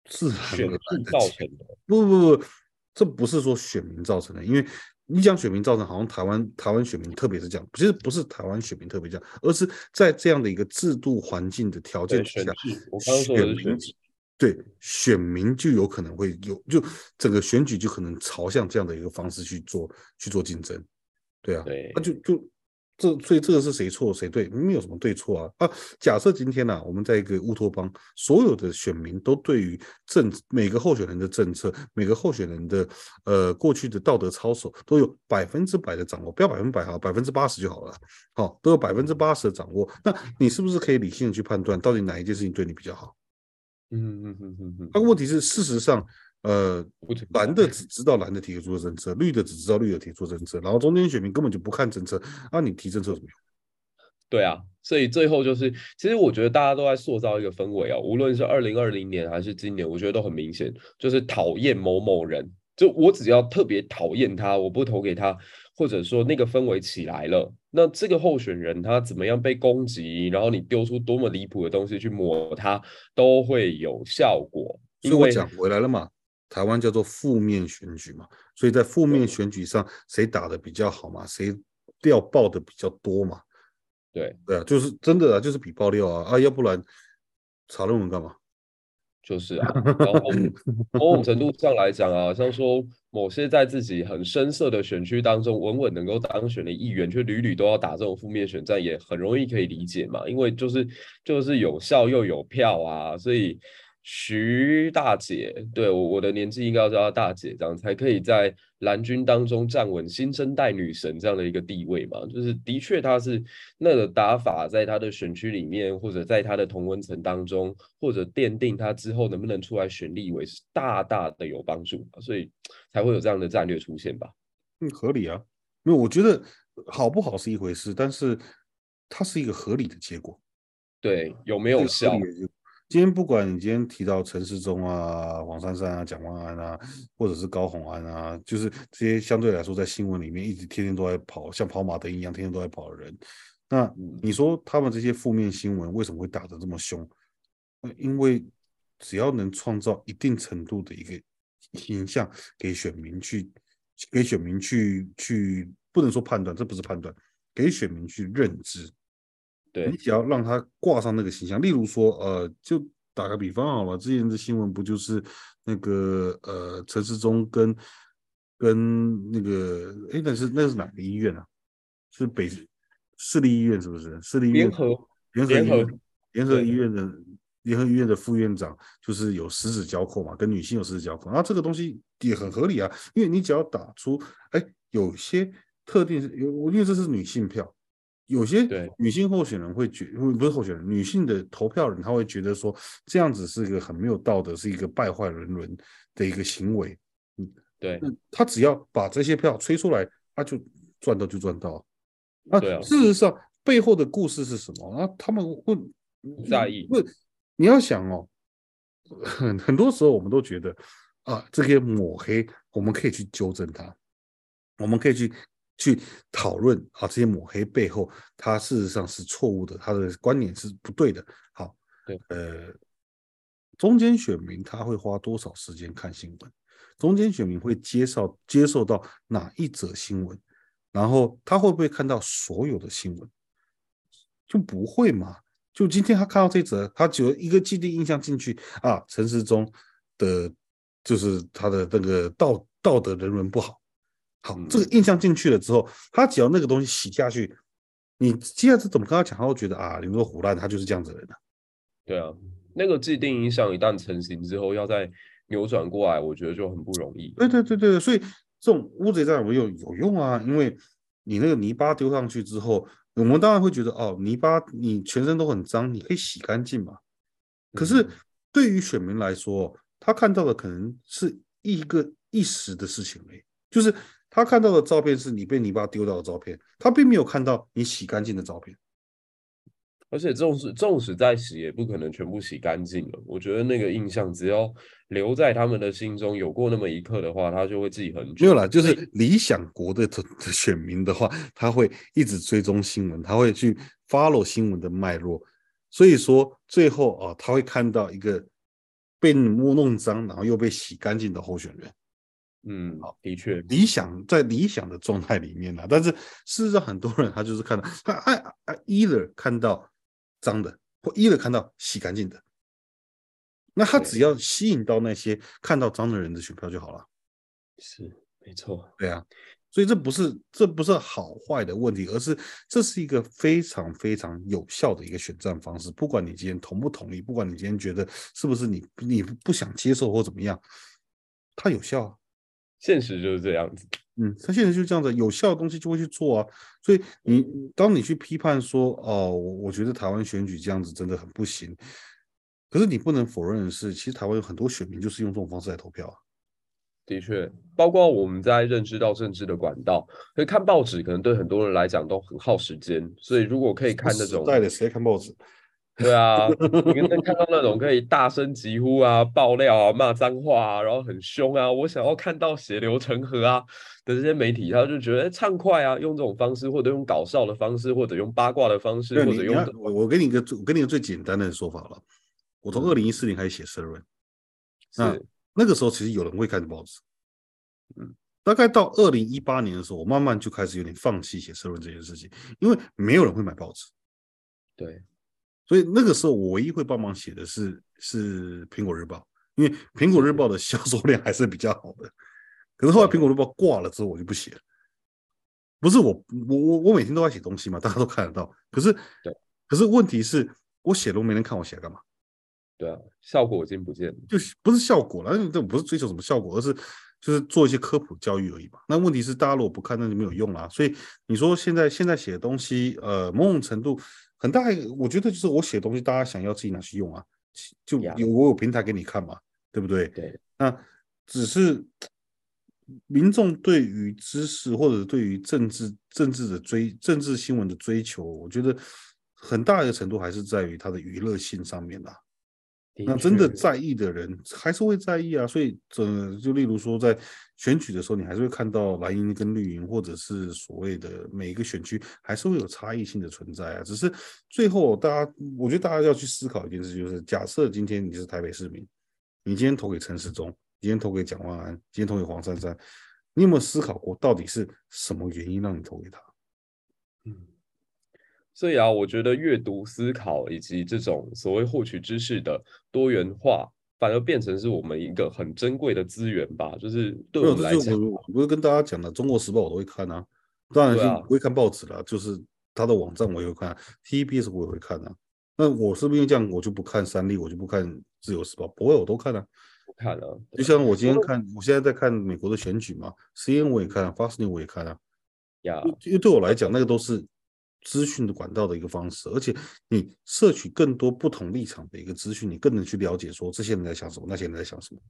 自然而然造成的，不不不，这不是说选民造成的，因为你讲选民造成，好像台湾台湾选民特别是这样，其实不是台湾选民特别这样，而是在这样的一个制度环境的条件之下，选民。对，选民就有可能会有，就整个选举就可能朝向这样的一个方式去做去做竞争，对啊，对，那就就这，所以这个是谁错谁对，没有什么对错啊啊！假设今天呢、啊，我们在一个乌托邦，所有的选民都对于政每个候选人的政策，每个候选人的呃过去的道德操守都有百分之百的掌握，不要百分之百哈，百分之八十就好了，好，都有百分之八十的掌握，那你是不是可以理性的去判断，到底哪一件事情对你比较好？嗯嗯嗯嗯嗯，那个问题是，事实上，呃，蓝的只知道蓝的提出的政策，绿的只知道绿的提出政策，然后中间选民根本就不看政策，那、啊、你提政策有什么用？对啊，所以最后就是，其实我觉得大家都在塑造一个氛围啊，无论是二零二零年还是今年，我觉得都很明显，就是讨厌某某人，就我只要特别讨厌他，我不投给他，或者说那个氛围起来了。那这个候选人他怎么样被攻击，然后你丢出多么离谱的东西去抹他，都会有效果。所以我讲回来了嘛，台湾叫做负面选举嘛，所以在负面选举上，谁打的比较好嘛，谁掉爆的比较多嘛？对对啊，就是真的啊，就是比爆料啊啊，要不然查论文干嘛？就是啊，然后某种程度上来讲啊，像说。某些在自己很深色的选区当中稳稳能够当选的议员，却屡屡都要打这种负面选战，也很容易可以理解嘛。因为就是就是有效又有票啊，所以。徐大姐，对我我的年纪应该要叫她大姐，这样才可以在蓝军当中站稳新生代女神这样的一个地位嘛。就是的确，她是那个打法，在她的选区里面，或者在她的同温层当中，或者奠定她之后能不能出来选立委，是大大的有帮助，所以才会有这样的战略出现吧。嗯，合理啊。没有我觉得好不好是一回事，但是它是一个合理的结果。对，有没有效？今天不管你今天提到陈世忠啊、黄珊珊啊、蒋万安啊，或者是高洪安啊，就是这些相对来说在新闻里面一直天天都在跑，像跑马灯一样天天都在跑的人，那你说他们这些负面新闻为什么会打得这么凶？因为只要能创造一定程度的一个形象给选民去，给选民去去，不能说判断，这不是判断，给选民去认知。对，你只要让他挂上那个形象，例如说，呃，就打个比方好了，之前的新闻不就是那个呃陈世忠跟跟那个，哎，那是那是哪个医院啊？是北市立医院是不是？市立医院联合联合联合医院的联合医院的副院长，就是有十指交扣嘛，跟女性有十指交扣，那这个东西也很合理啊，因为你只要打出，哎，有些特定有，因为这是女性票。有些女性候选人会觉，不是候选人，女性的投票人，他会觉得说这样子是一个很没有道德，是一个败坏人伦的一个行为。嗯，对，他只要把这些票吹出来，他就赚到就赚到。啊，事实上背后的故事是什么？啊，他们会不在意。不，你要想哦，很 很多时候我们都觉得啊，这些抹黑我们可以去纠正它，我们可以去。去讨论啊，这些抹黑背后，他事实上是错误的，他的观点是不对的。好，对，呃，中间选民他会花多少时间看新闻？中间选民会接受接受到哪一则新闻？然后他会不会看到所有的新闻？就不会嘛？就今天他看到这则，他只有一个既定印象进去啊，陈时中的，就是他的那个道道德人伦不好。好，这个印象进去了之后，他只要那个东西洗下去，你接下来怎么跟他讲，他会觉得啊，你说唬烂，他就是这样子的人啊。对啊，那个既定印象一旦成型之后，要再扭转过来，我觉得就很不容易。对对对对，所以这种乌贼战术有有用啊，因为你那个泥巴丢上去之后，我们当然会觉得哦，泥巴你全身都很脏，你可以洗干净嘛。可是对于选民来说，他看到的可能是一个一时的事情而已，就是他看到的照片是你被泥巴丢到的照片，他并没有看到你洗干净的照片。而且纵使纵使再洗，也不可能全部洗干净了。我觉得那个印象，只要留在他们的心中，有过那么一刻的话，他就会记很久。没有啦，就是理想国的的选民的话，他会一直追踪新闻，他会去 follow 新闻的脉络。所以说，最后啊，他会看到一个被摸弄脏，然后又被洗干净的候选人。嗯，好，的确，理想在理想的状态里面呢，但是事实上，很多人他就是看到他爱爱，either 看到。脏的，或 either 看到洗干净的，那他只要吸引到那些看到脏的人的选票就好了。是，没错。对啊，所以这不是这不是好坏的问题，而是这是一个非常非常有效的一个选战方式。不管你今天同不同意，不管你今天觉得是不是你你不想接受或怎么样，它有效啊。现实就是这样子。嗯，他现实就是这样子，有效的东西就会去做啊。所以你当你去批判说，哦，我我觉得台湾选举这样子真的很不行。可是你不能否认的是，其实台湾有很多选民就是用这种方式来投票啊。的确，包括我们在认知到政治的管道，所以看报纸可能对很多人来讲都很耗时间。所以如果可以看那种，在的谁看报纸？对啊，你能看到那种可以大声疾呼啊、爆料啊、骂脏话啊，然后很凶啊，我想要看到血流成河啊的这些媒体，他就觉得畅快啊，用这种方式，或者用搞笑的方式，或者用八卦的方式，或者用我我给你一个我给你一个最简单的说法了，我从二零一四年开始写社论，那那个时候其实有人会看报纸，嗯，大概到二零一八年的时候，我慢慢就开始有点放弃写社论这件事情，因为没有人会买报纸，对。所以那个时候，我唯一会帮忙写的是是苹果日报，因为苹果日报的销售量还是比较好的。可是后来苹果日报挂了之后，我就不写了。不是我我我我每天都在写东西嘛，大家都看得到。可是对，可是问题是我写都没人看，我写干嘛？对啊，效果已经不见了。就是不是效果了，这不是追求什么效果，而是就是做一些科普教育而已嘛。那问题是大家如果不看，那就没有用啦。所以你说现在现在写的东西，呃，某种程度。很大一个，我觉得就是我写东西，大家想要自己拿去用啊，就有我有平台给你看嘛，对不对？对。那只是民众对于知识或者对于政治政治的追政治新闻的追求，我觉得很大一个程度还是在于它的娱乐性上面啦。那真的在意的人还是会在意啊，所以这就例如说在选举的时候，你还是会看到蓝营跟绿营，或者是所谓的每一个选区还是会有差异性的存在啊。只是最后大家，我觉得大家要去思考一件事，就是假设今天你是台北市民，你今天投给陈时中，今天投给蒋万安，今天投给黄珊珊，你有没有思考过到底是什么原因让你投给他？嗯。所以啊，我觉得阅读、思考以及这种所谓获取知识的多元化，反而变成是我们一个很珍贵的资源吧。就是对我们来讲，我不是跟大家讲的，《中国时报》我都会看啊，当然是不会看报纸了，啊、就是它的网站我也会看，TVBS 我也会看啊。那我是不是因为这样，我就不看三立，我就不看《自由时报》？不会，我都看啊，看了。就像我今天看，我现在在看美国的选举嘛，CNN 我也看啊，Fox News 我也看啊。呀，因为对我来讲，那个都是。资讯的管道的一个方式，而且你摄取更多不同立场的一个资讯，你更能去了解说这些人在想什么，那些人在想什么。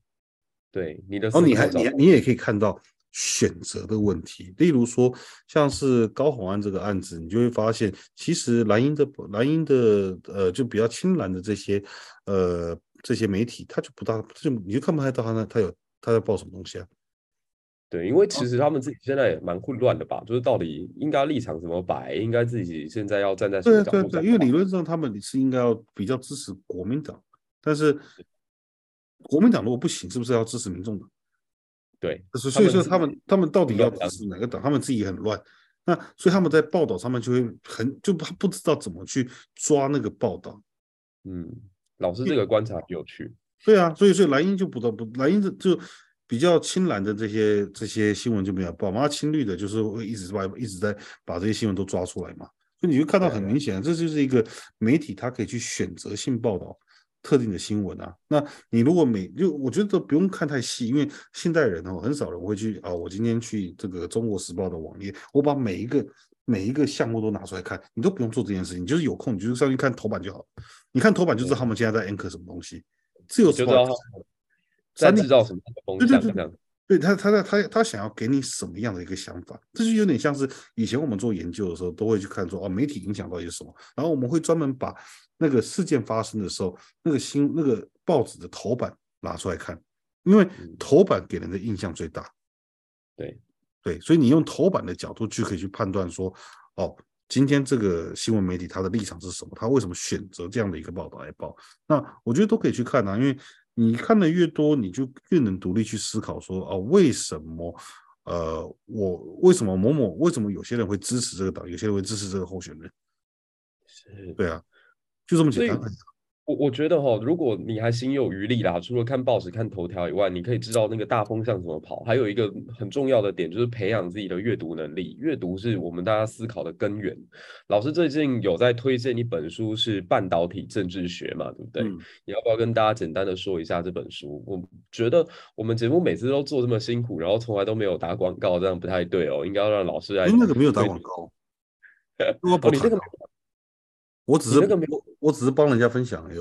对，你的，然后你还你你也可以看到选择的问题，例如说像是高虹安这个案子，你就会发现，其实蓝营的蓝营的呃就比较亲蓝的这些呃这些媒体，他就不大就你就看不太到他那他有他在报什么东西啊。对，因为其实他们自己现在也蛮混乱的吧，就是到底应该立场怎么摆，应该自己现在要站在什么角度？对对对，因为理论上他们是应该要比较支持国民党，但是国民党如果不行，是不是要支持民众党？对，所以说他们他们到底要支持哪个党？他们自己很乱。那所以他们在报道上面就会很就不不知道怎么去抓那个报道。嗯，老师这个观察有趣。对啊，所以所以莱茵就不得不蓝营就。比较青蓝的这些这些新闻就没有报嘛，青绿的就是会一直把一直在把这些新闻都抓出来嘛，所以你就看到很明显，这就是一个媒体它可以去选择性报道特定的新闻啊。那你如果每就我觉得不用看太细，因为现代人哦，很少人会去啊。我今天去这个《中国时报》的网页，我把每一个每一个项目都拿出来看，你都不用做这件事情，你就是有空你就是上去看头版就好。你看头版就知道他们现在在 anchor 什么东西，自由时报在制造什么风向，对对对。对他，他在他他想要给你什么样的一个想法？这就有点像是以前我们做研究的时候，都会去看说哦，媒体影响到一些什么？然后我们会专门把那个事件发生的时候，那个新那个报纸的头版拿出来看，因为头版给人的印象最大。对对，所以你用头版的角度去可以去判断说，哦，今天这个新闻媒体它的立场是什么？它为什么选择这样的一个报道来报？那我觉得都可以去看啊，因为。你看的越多，你就越能独立去思考说，哦、啊，为什么，呃，我为什么某某，为什么有些人会支持这个党，有些人会支持这个候选人？是，对啊，就这么简单。我我觉得哈，如果你还心有余力啦，除了看报纸、看头条以外，你可以知道那个大风向怎么跑。还有一个很重要的点，就是培养自己的阅读能力。阅读是我们大家思考的根源。老师最近有在推荐一本书，是《半导体政治学》嘛，对不对？嗯、你要不要跟大家简单的说一下这本书？我觉得我们节目每次都做这么辛苦，然后从来都没有打广告，这样不太对哦。应该要让老师来。哎，那个没有打广告。我 不、哦，你这个。我只是那个没有，我只是帮人家分享而已。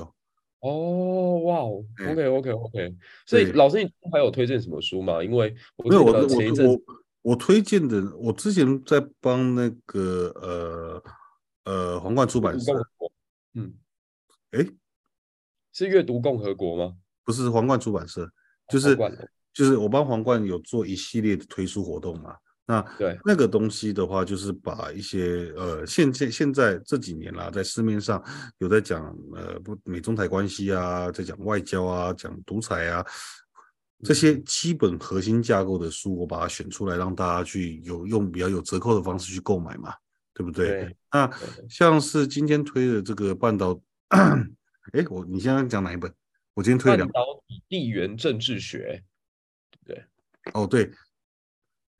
哦，哇哦，OK OK OK。所以老师，你还有推荐什么书吗？因为我没有，我我我我推荐的，我之前在帮那个呃呃皇冠出版社，嗯，哎，是阅读共和国吗？不是皇冠出版社，就是就是我帮皇冠有做一系列的推书活动嘛。那对那个东西的话，就是把一些呃，现现现在这几年啦，在市面上有在讲呃不美中台关系啊，在讲外交啊，讲独裁啊这些基本核心架构的书，我把它选出来，让大家去有用比较有折扣的方式去购买嘛，对不对？对那像是今天推的这个半导，哎，我你现在讲哪一本？我今天推的半导体地缘政治学，对，哦对。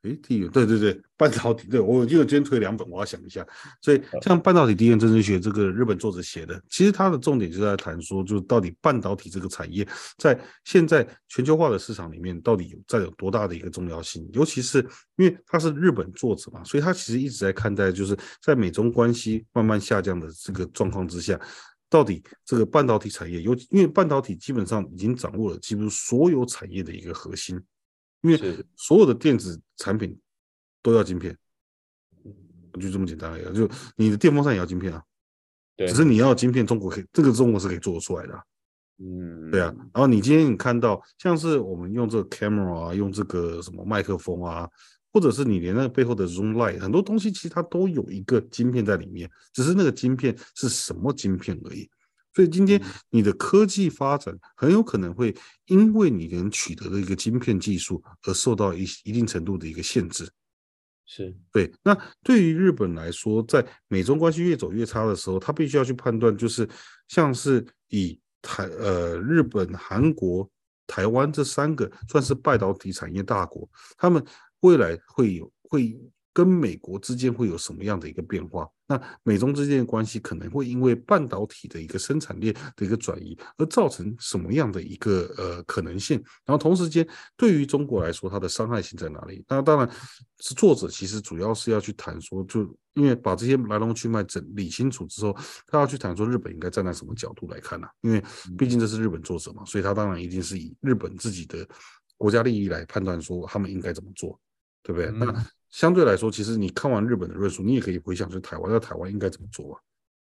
诶，地缘对对对，半导体对我因为今天推两本，我要想一下。所以像半导体地缘政治学这个日本作者写的，其实他的重点就在谈说，就是到底半导体这个产业在现在全球化的市场里面到底有占有多大的一个重要性。尤其是因为他是日本作者嘛，所以他其实一直在看待，就是在美中关系慢慢下降的这个状况之下，到底这个半导体产业，尤因为半导体基本上已经掌握了几乎所有产业的一个核心。因为所有的电子产品都要晶片，就这么简单而已。就你的电风扇也要晶片啊，对，只是你要晶片，中国可以，这个中国是可以做得出来的。嗯，对啊。然后你今天你看到，像是我们用这个 camera 啊，用这个什么麦克风啊，或者是你连那个背后的 zoom light，很多东西其实它都有一个晶片在里面，只是那个晶片是什么晶片而已。所以今天你的科技发展很有可能会因为你能取得的一个晶片技术而受到一一定程度的一个限制，是对。那对于日本来说，在美中关系越走越差的时候，他必须要去判断，就是像是以台呃日本、韩国、台湾这三个算是半导体产业大国，他们未来会有会。跟美国之间会有什么样的一个变化？那美中之间的关系可能会因为半导体的一个生产链的一个转移而造成什么样的一个呃可能性？然后同时间对于中国来说，它的伤害性在哪里？那当然是作者其实主要是要去谈说，就因为把这些来龙去脉整理清楚之后，他要去谈说日本应该站在什么角度来看呢、啊？因为毕竟这是日本作者嘛，所以他当然一定是以日本自己的国家利益来判断说他们应该怎么做，对不对？嗯、那。相对来说，其实你看完日本的论述，你也可以回想，就台湾在台湾应该怎么做啊？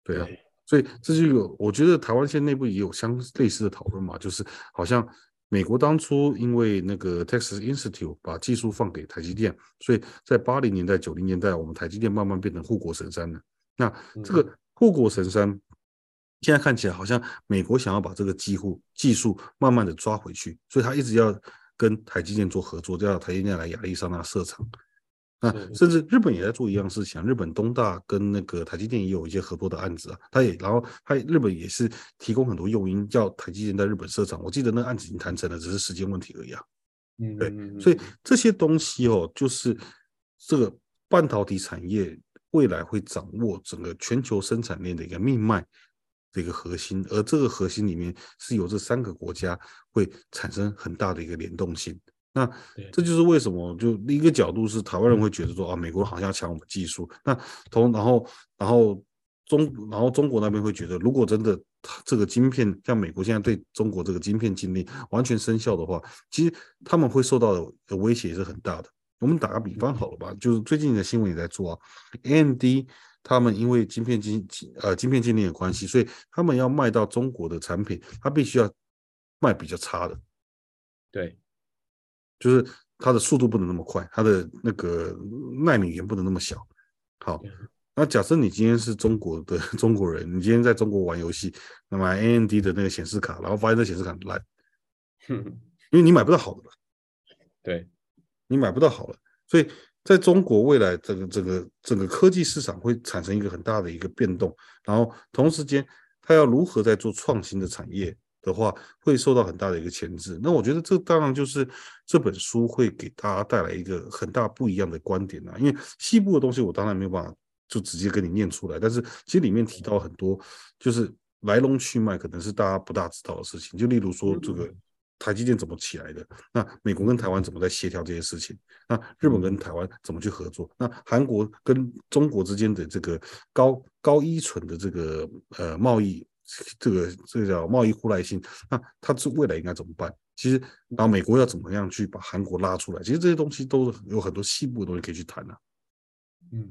对啊，所以这是一个，我觉得台湾现在内部也有相类似的讨论嘛，就是好像美国当初因为那个 Texas Institute 把技术放给台积电，所以在八零年代、九零年代，我们台积电慢慢变成护国神山了。那这个护国神山，现在看起来好像美国想要把这个技术技术慢慢的抓回去，所以他一直要跟台积电做合作，要台积电来亚利桑那设厂。那甚至日本也在做一样事情，日本东大跟那个台积电也有一些合作的案子啊，他也然后他日本也是提供很多诱因，叫台积电在日本设厂。我记得那个案子已经谈成了，只是时间问题而已啊。嗯，对，所以这些东西哦，就是这个半导体产业未来会掌握整个全球生产链的一个命脉，的一个核心，而这个核心里面是由这三个国家会产生很大的一个联动性。那这就是为什么，就一个角度是台湾人会觉得说啊，美国好像要抢我们技术。那同然后然后中然后中国那边会觉得，如果真的这个晶片像美国现在对中国这个晶片禁令完全生效的话，其实他们会受到的威胁也是很大的。我们打个比方好了吧，就是最近的新闻也在做啊，AMD 他们因为晶片禁呃晶片禁令的关系，所以他们要卖到中国的产品，他必须要卖比较差的，对。就是它的速度不能那么快，它的那个奈米也不能那么小。好，那假设你今天是中国的 中国人，你今天在中国玩游戏，那么 AMD 的那个显示卡，然后发现这显示卡烂，因为你买不到好的了。对，你买不到好的，所以在中国未来这个这个整个科技市场会产生一个很大的一个变动，然后同时间它要如何在做创新的产业。的话会受到很大的一个牵制，那我觉得这当然就是这本书会给大家带来一个很大不一样的观点啊。因为西部的东西我当然没有办法就直接跟你念出来，但是其实里面提到很多就是来龙去脉，可能是大家不大知道的事情。就例如说这个台积电怎么起来的，那美国跟台湾怎么在协调这些事情，那日本跟台湾怎么去合作，那韩国跟中国之间的这个高高依存的这个呃贸易。这个这个叫贸易互赖性，那它是未来应该怎么办？其实，然后美国要怎么样去把韩国拉出来？其实这些东西都有很多细部的东西可以去谈啊。嗯，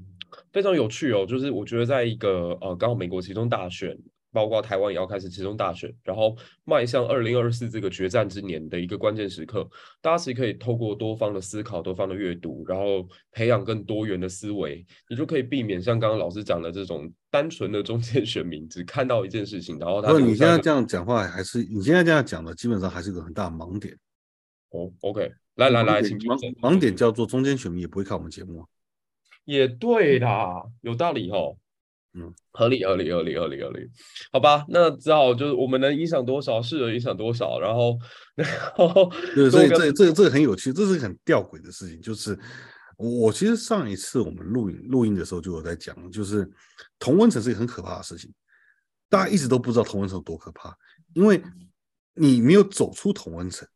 非常有趣哦。就是我觉得在一个呃，刚好美国期中大选。包括台湾也要开始期中大选，然后迈向二零二四这个决战之年的一个关键时刻，大家其实可以透过多方的思考、多方的阅读，然后培养更多元的思维，你就可以避免像刚刚老师讲的这种单纯的中间选民只看到一件事情，然后他。不，你现在这样讲话还是你现在这样讲的，基本上还是一个很大的盲点。哦，OK，来来来，请盲盲点叫做中间选民也不会看我们节目。也对啦，有道理哦。嗯，合理合理合理合理合理，好吧，那只好就是我们能影响多少，是能影响多少，然后，然后，对，所以这这这个很有趣，这是很吊诡的事情，就是我其实上一次我们录影录音的时候就有在讲，就是同温层是一个很可怕的事情，大家一直都不知道同温层有多可怕，因为你没有走出同温层，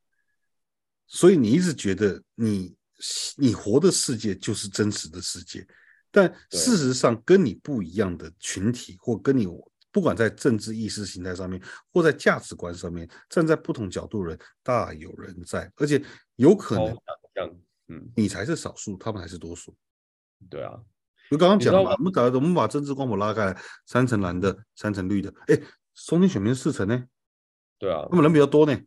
所以你一直觉得你你活的世界就是真实的世界。但事实上，跟你不一样的群体，或跟你不管在政治意识形态上面，或在价值观上面，站在不同角度的人大有人在，而且有可能，嗯，你才是少数，他们还是多数。对啊，就刚刚讲嘛，我们搞，我们把政治光谱拉开来，三层蓝的，三层绿的，哎，中间选民四层呢？对啊，他们人比较多呢。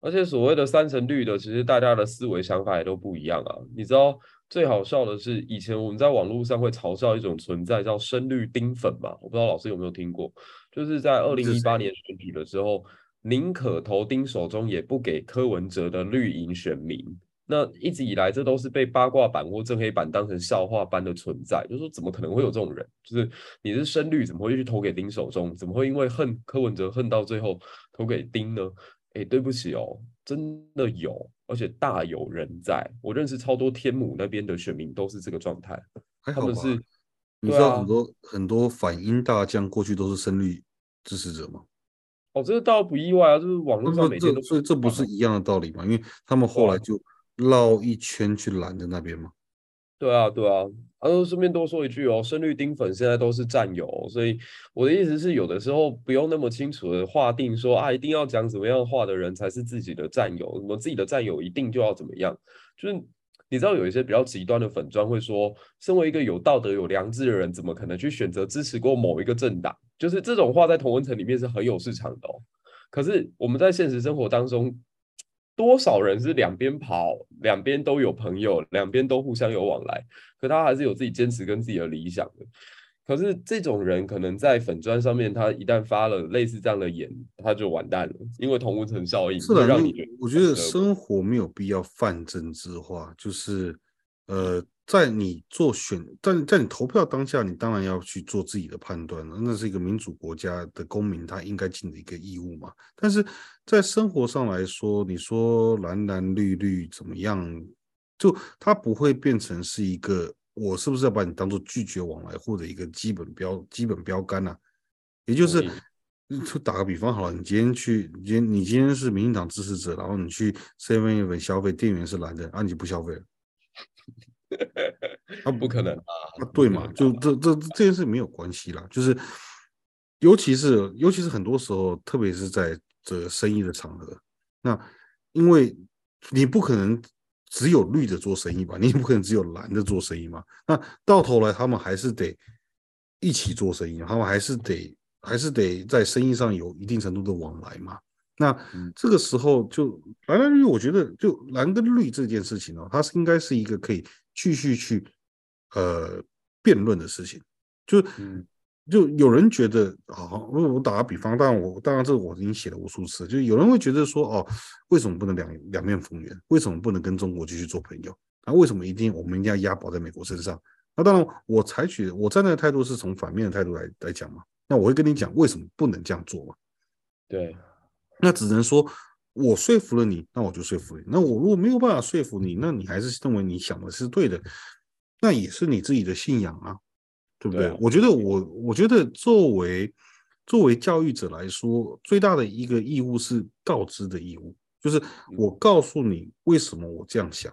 而且所谓的三层绿的，其实大家的思维想法也都不一样啊，你知道？最好笑的是，以前我们在网络上会嘲笑一种存在，叫“深绿丁粉”嘛。我不知道老师有没有听过，就是在二零一八年选举的时候，宁可投丁守中，也不给柯文哲的绿营选民。那一直以来，这都是被八卦版或正黑板当成笑话般的存在。就是说，怎么可能会有这种人？就是你是深绿，怎么会去投给丁守中？怎么会因为恨柯文哲恨到最后投给丁呢？哎，对不起哦，真的有，而且大有人在。我认识超多天母那边的选民都是这个状态，他们是，你知道很多、啊、很多反英大将过去都是深绿支持者吗？哦，这个倒不意外啊，就是网络上每天都，所以这不是一样的道理嘛？因为他们后来就绕一圈去拦的那边嘛。对啊，对啊。啊，顺便多说一句哦，深绿丁粉现在都是战友，所以我的意思是，有的时候不用那么清楚的划定说啊，一定要讲怎么样话的人才是自己的战友，什么自己的战友一定就要怎么样，就是你知道有一些比较极端的粉专会说，身为一个有道德有良知的人，怎么可能去选择支持过某一个政党？就是这种话在同文层里面是很有市场的哦。可是我们在现实生活当中。多少人是两边跑，两边都有朋友，两边都互相有往来，可他还是有自己坚持跟自己的理想的。可是这种人可能在粉砖上面，他一旦发了类似这样的言，他就完蛋了，因为同温层效应。是的，让你我觉得生活没有必要泛政治化，就是呃。在你做选，在在你投票当下，你当然要去做自己的判断了，那是一个民主国家的公民他应该尽的一个义务嘛。但是在生活上来说，你说蓝蓝绿绿怎么样，就它不会变成是一个我是不是要把你当做拒绝往来或者一个基本标基本标杆呢、啊？也就是就打个比方好了，你今天去，今天你今天是民进党支持者，然后你去 Seven Eleven 消费，店员是蓝的，啊，你不消费了？啊，不可能啊！啊，对嘛，就这这这件事没有关系啦，就是尤其是尤其是很多时候，特别是在这个生意的场合，那因为你不可能只有绿的做生意吧，你也不可能只有蓝的做生意嘛，那到头来他们还是得一起做生意，他们还是得还是得在生意上有一定程度的往来嘛。那这个时候就蓝蓝绿，我觉得就蓝跟绿这件事情哦，它是应该是一个可以继续去呃辩论的事情。就就有人觉得，好，我打个比方，当然我当然这个我已经写了无数次，就有人会觉得说，哦，为什么不能两两面逢源？为什么不能跟中国继续做朋友？那为什么一定我们一定要押宝在美国身上？那当然，我采取我站在的态度是从反面的态度来来讲嘛。那我会跟你讲为什么不能这样做嘛？对。那只能说，我说服了你，那我就说服你。那我如果没有办法说服你，那你还是认为你想的是对的，那也是你自己的信仰啊，对不对？我觉得我，我觉得作为作为教育者来说，最大的一个义务是告知的义务，就是我告诉你为什么我这样想。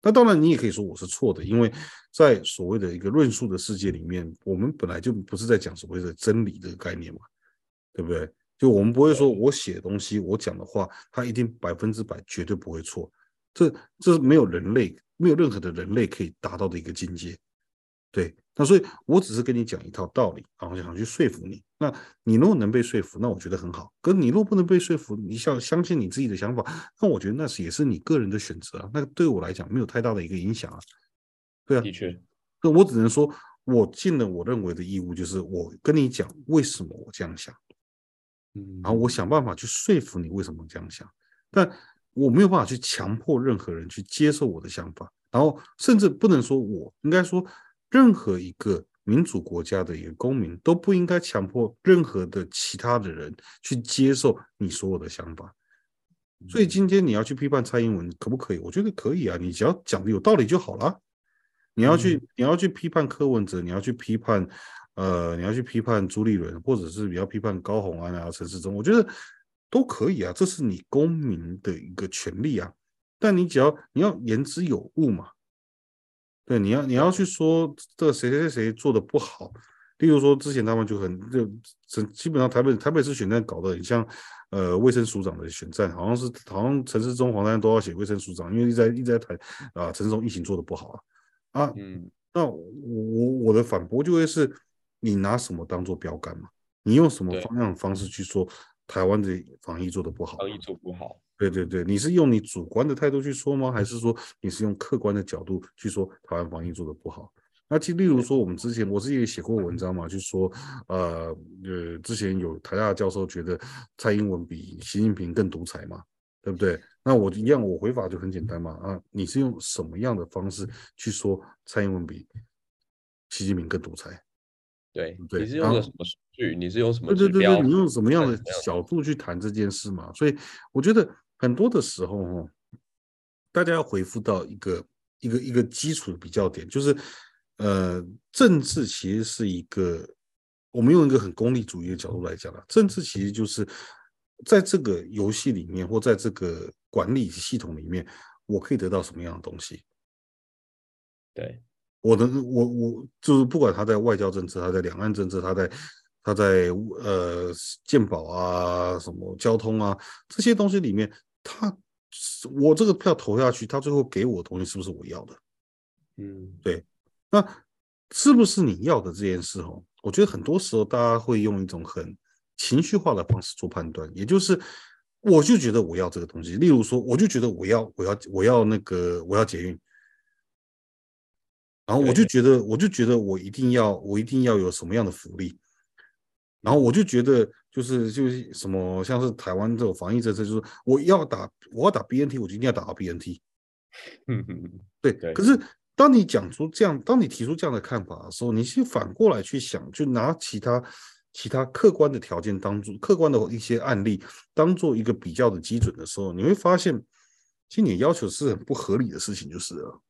那当然，你也可以说我是错的，因为在所谓的一个论述的世界里面，我们本来就不是在讲所谓的真理这个概念嘛，对不对？就我们不会说，我写的东西，我讲的话，它一定百分之百绝对不会错。这这是没有人类，没有任何的人类可以达到的一个境界。对，那所以我只是跟你讲一套道理，然后想去说服你。那你如果能被说服，那我觉得很好。可你如果不能被说服，你想相信你自己的想法，那我觉得那是也是你个人的选择啊。那对我来讲没有太大的一个影响啊。对啊，的确。那我只能说，我尽了我认为的义务，就是我跟你讲为什么我这样想。嗯然后我想办法去说服你为什么这样想，但我没有办法去强迫任何人去接受我的想法，然后甚至不能说我应该说，任何一个民主国家的一个公民都不应该强迫任何的其他的人去接受你所有的想法。所以今天你要去批判蔡英文可不可以？我觉得可以啊，你只要讲的有道理就好了。你要去你要去批判柯文哲，你要去批判。呃，你要去批判朱立伦，或者是你要批判高虹安啊、陈世忠，我觉得都可以啊，这是你公民的一个权利啊。但你只要你要言之有物嘛，对，你要你要去说这谁谁谁做的不好，例如说之前他们就很就基本上台北台北市选战搞得很像呃卫生署长的选战，好像是好像陈时中、黄珊珊都要写卫生署长，因为一直在一直在谈啊陈时中疫情做的不好啊啊，嗯，那我我我的反驳就会是。你拿什么当做标杆嘛？你用什么方样的方式去说台湾的防疫做的不好？防疫做不好？对对对，你是用你主观的态度去说吗？还是说你是用客观的角度去说台湾防疫做的不好？那就例如说，我们之前我自己也写过文章嘛，就说呃呃，之前有台大教授觉得蔡英文比习近平更独裁嘛，对不对？那我一样，我回法就很简单嘛啊，你是用什么样的方式去说蔡英文比习近平更独裁？对，你是用的什么数据？你是用什么？对对对对，你用什么样的角度去谈这件事嘛？所以我觉得很多的时候哈，大家要回复到一个一个一个基础的比较点，就是呃，政治其实是一个，我们用一个很功利主义的角度来讲了，政治其实就是在这个游戏里面或在这个管理系统里面，我可以得到什么样的东西？对。我的我我就是不管他在外交政策，他在两岸政策，他在他在呃健保啊什么交通啊这些东西里面，他我这个票投下去，他最后给我的东西是不是我要的？嗯，对。那是不是你要的这件事哦？我觉得很多时候大家会用一种很情绪化的方式做判断，也就是我就觉得我要这个东西，例如说我就觉得我要我要我要那个我要捷运。然后我就觉得，我就觉得我一定要，我一定要有什么样的福利。然后我就觉得，就是就是什么，像是台湾这种防疫政策，就是我要打，我要打 BNT，我就一定要打到 BNT。嗯嗯嗯，对。可是当你讲出这样，当你提出这样的看法的时候，你去反过来去想，就拿其他其他客观的条件当做客观的一些案例当做一个比较的基准的时候，你会发现，其实你要求是很不合理的事情，就是了。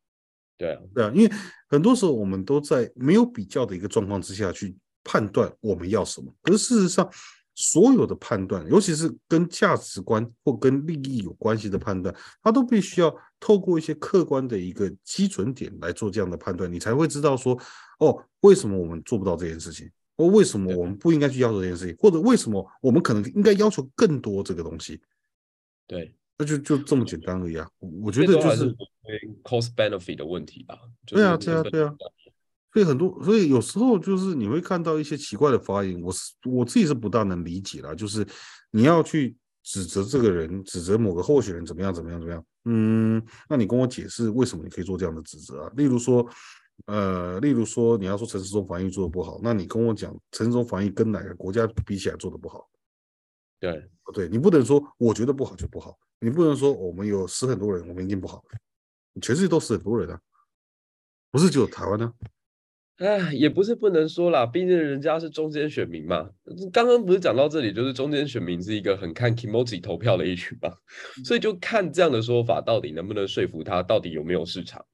对啊，对啊，因为很多时候我们都在没有比较的一个状况之下去判断我们要什么。可是事实上，所有的判断，尤其是跟价值观或跟利益有关系的判断，它都必须要透过一些客观的一个基准点来做这样的判断，你才会知道说，哦，为什么我们做不到这件事情？或为什么我们不应该去要求这件事情？或者为什么我们可能应该要求更多这个东西？对，那就就这么简单而已啊！我觉得就是 cost benefit 的问题吧。对啊，对啊，对啊。所以很多，所以有时候就是你会看到一些奇怪的发言，我是我自己是不大能理解啦。就是你要去指责这个人，指责某个候选人怎么样怎么样怎么样，嗯，那你跟我解释为什么你可以做这样的指责啊？例如说，呃，例如说你要说陈世忠防疫做的不好，那你跟我讲陈世忠防疫跟哪个国家比起来做的不好？对，对，你不能说我觉得不好就不好，你不能说我们有死很多人，我们一定不好，全世界都死很多人啊，不是只有台湾呢、啊。哎，也不是不能说啦，毕竟人家是中间选民嘛。刚刚不是讲到这里，就是中间选民是一个很看 Kimoji 投票的一群嘛，所以就看这样的说法到底能不能说服他，到底有没有市场。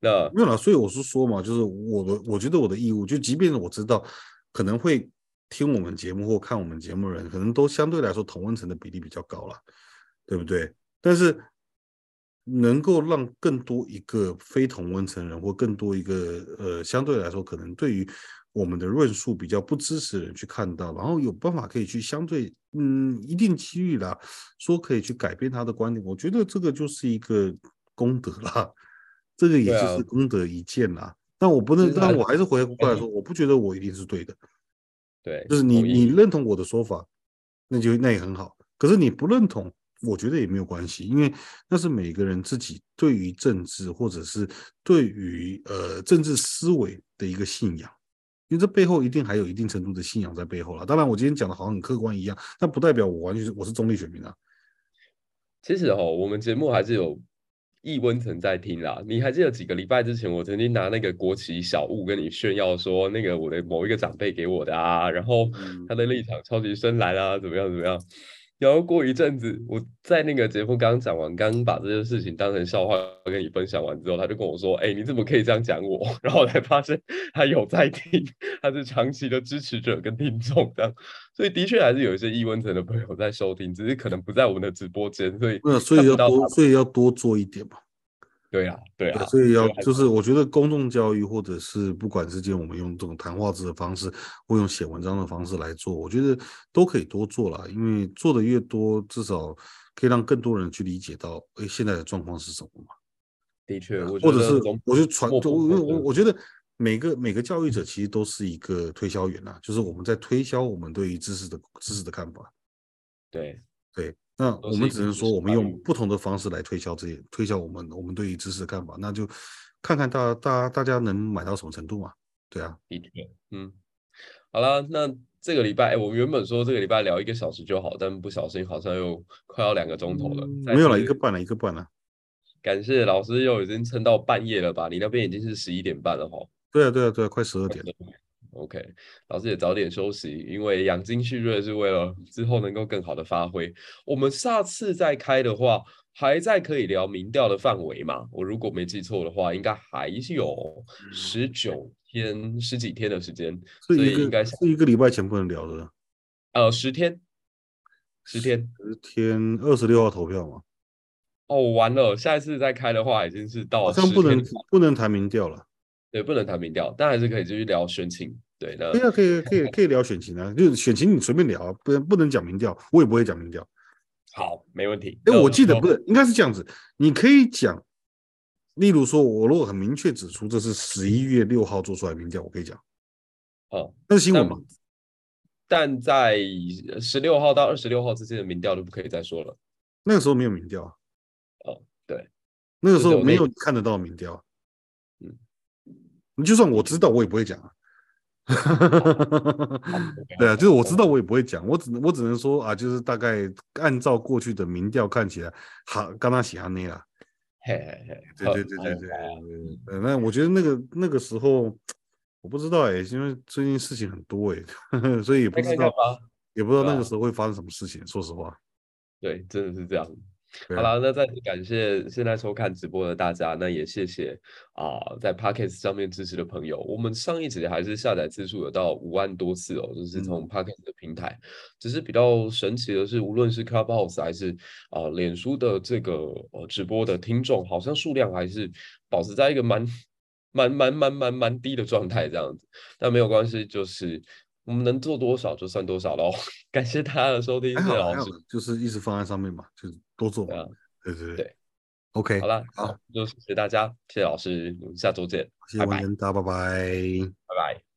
那没有啦，所以我是说嘛，就是我的，我觉得我的义务，就即便我知道可能会听我们节目或看我们节目的人，可能都相对来说同温层的比例比较高了，对不对？但是。能够让更多一个非同温层人，或更多一个呃，相对来说可能对于我们的论述比较不支持的人去看到，然后有办法可以去相对嗯一定几率啦，说可以去改变他的观点，我觉得这个就是一个功德啦，这个也就是功德一件啦。啊、但我不能，但我还是回过来说，我不觉得我一定是对的。对，就是你你认同我的说法，那就那也很好。可是你不认同。我觉得也没有关系，因为那是每个人自己对于政治或者是对于呃政治思维的一个信仰，因为这背后一定还有一定程度的信仰在背后了。当然，我今天讲的好像很客观一样，但不代表我完全是我是中立选民啊。其实哦，我们节目还是有易温层在听啦。你还记得几个礼拜之前，我曾经拿那个国旗小物跟你炫耀说，那个我的某一个长辈给我的啊，然后他的立场超级深蓝啊，怎么样怎么样。然后过一阵子，我在那个节目刚讲完，刚把这件事情当成笑话跟你分享完之后，他就跟我说：“哎，你怎么可以这样讲我？” 然后我才发现他有在听，他是长期的支持者跟听众这样，所以的确还是有一些易温层的朋友在收听，只是可能不在我们的直播间，所以所以要多，所以要多做一点嘛。对啊，对啊，所以要就是我觉得公众教育，或者是不管是今天我们用这种谈话制的方式，或用写文章的方式来做，我觉得都可以多做了，因为做的越多，至少可以让更多人去理解到，哎，现在的状况是什么嘛？的确，或者是我就传，我我我觉得每个每个教育者其实都是一个推销员呐，就是我们在推销我们对于知识的知识的看法。对对。那我们只能说，我们用不同的方式来推销这些，推销我们我们对于知识的看法，那就看看大大大家能买到什么程度嘛？对啊，的确，嗯，好了，那这个礼拜，哎，我们原本说这个礼拜聊一个小时就好，但不小心好像又快要两个钟头了，嗯、没有了，一个半了，一个半了。感谢老师又已经撑到半夜了吧？你那边已经是十一点半了哈。对啊，对啊，对啊，快十二点了。OK，老师也早点休息，因为养精蓄锐是为了之后能够更好的发挥。我们下次再开的话，还在可以聊民调的范围嘛？我如果没记错的话，应该还是有十九天、十几天的时间，所以应该是一个礼拜前不能聊的。呃，十天，十天，十天，二十六号投票嘛？哦，完了，下一次再开的话，已经是到好像不能不能谈民调了。对，不能谈民调，但还是可以继续聊选情。对，那可以啊，可以，可以，可以聊选情啊。就是选情，你随便聊啊，不能不能讲民调，我也不会讲民调。好，没问题。哎，我记得不是，应该是这样子。你可以讲，例如说，我如果很明确指出这是十一月六号做出来民调，我可以讲。哦，那是新闻嘛？但在十六号到二十六号之间的民调就不可以再说了。那个时候没有民调啊。哦，对，那个时候没有看得到民调。嗯，你就算我知道，我也不会讲啊。哈哈哈哈哈！对啊，就是我知道，我也不会讲，我只能我只能说啊，就是大概按照过去的民调看起来，哈，刚刚写下那了。嘿嘿嘿，对对对对对。呃，那我觉得那个那个时候，我不知道哎，因为最近事情很多哎，所以也不知道，也不知道那个时候会发生什么事情。说实话，对，真的是这样。好了，那再次感谢现在收看直播的大家，那也谢谢啊、呃，在 Podcast 上面支持的朋友。我们上一集还是下载次数有到五万多次哦，就是从 Podcast 的平台。嗯、只是比较神奇的是，无论是 Clubhouse 还是啊、呃、脸书的这个呃直播的听众，好像数量还是保持在一个蛮蛮蛮蛮蛮蛮低的状态这样子。但没有关系，就是。我们能做多少就算多少喽，感谢大家的收听，谢谢老师。就是一直放在上面嘛，就是多做嘛。对对对，对，OK，好了，好，就谢谢大家，谢谢老师，我们下周见，谢谢大家，拜拜，拜拜。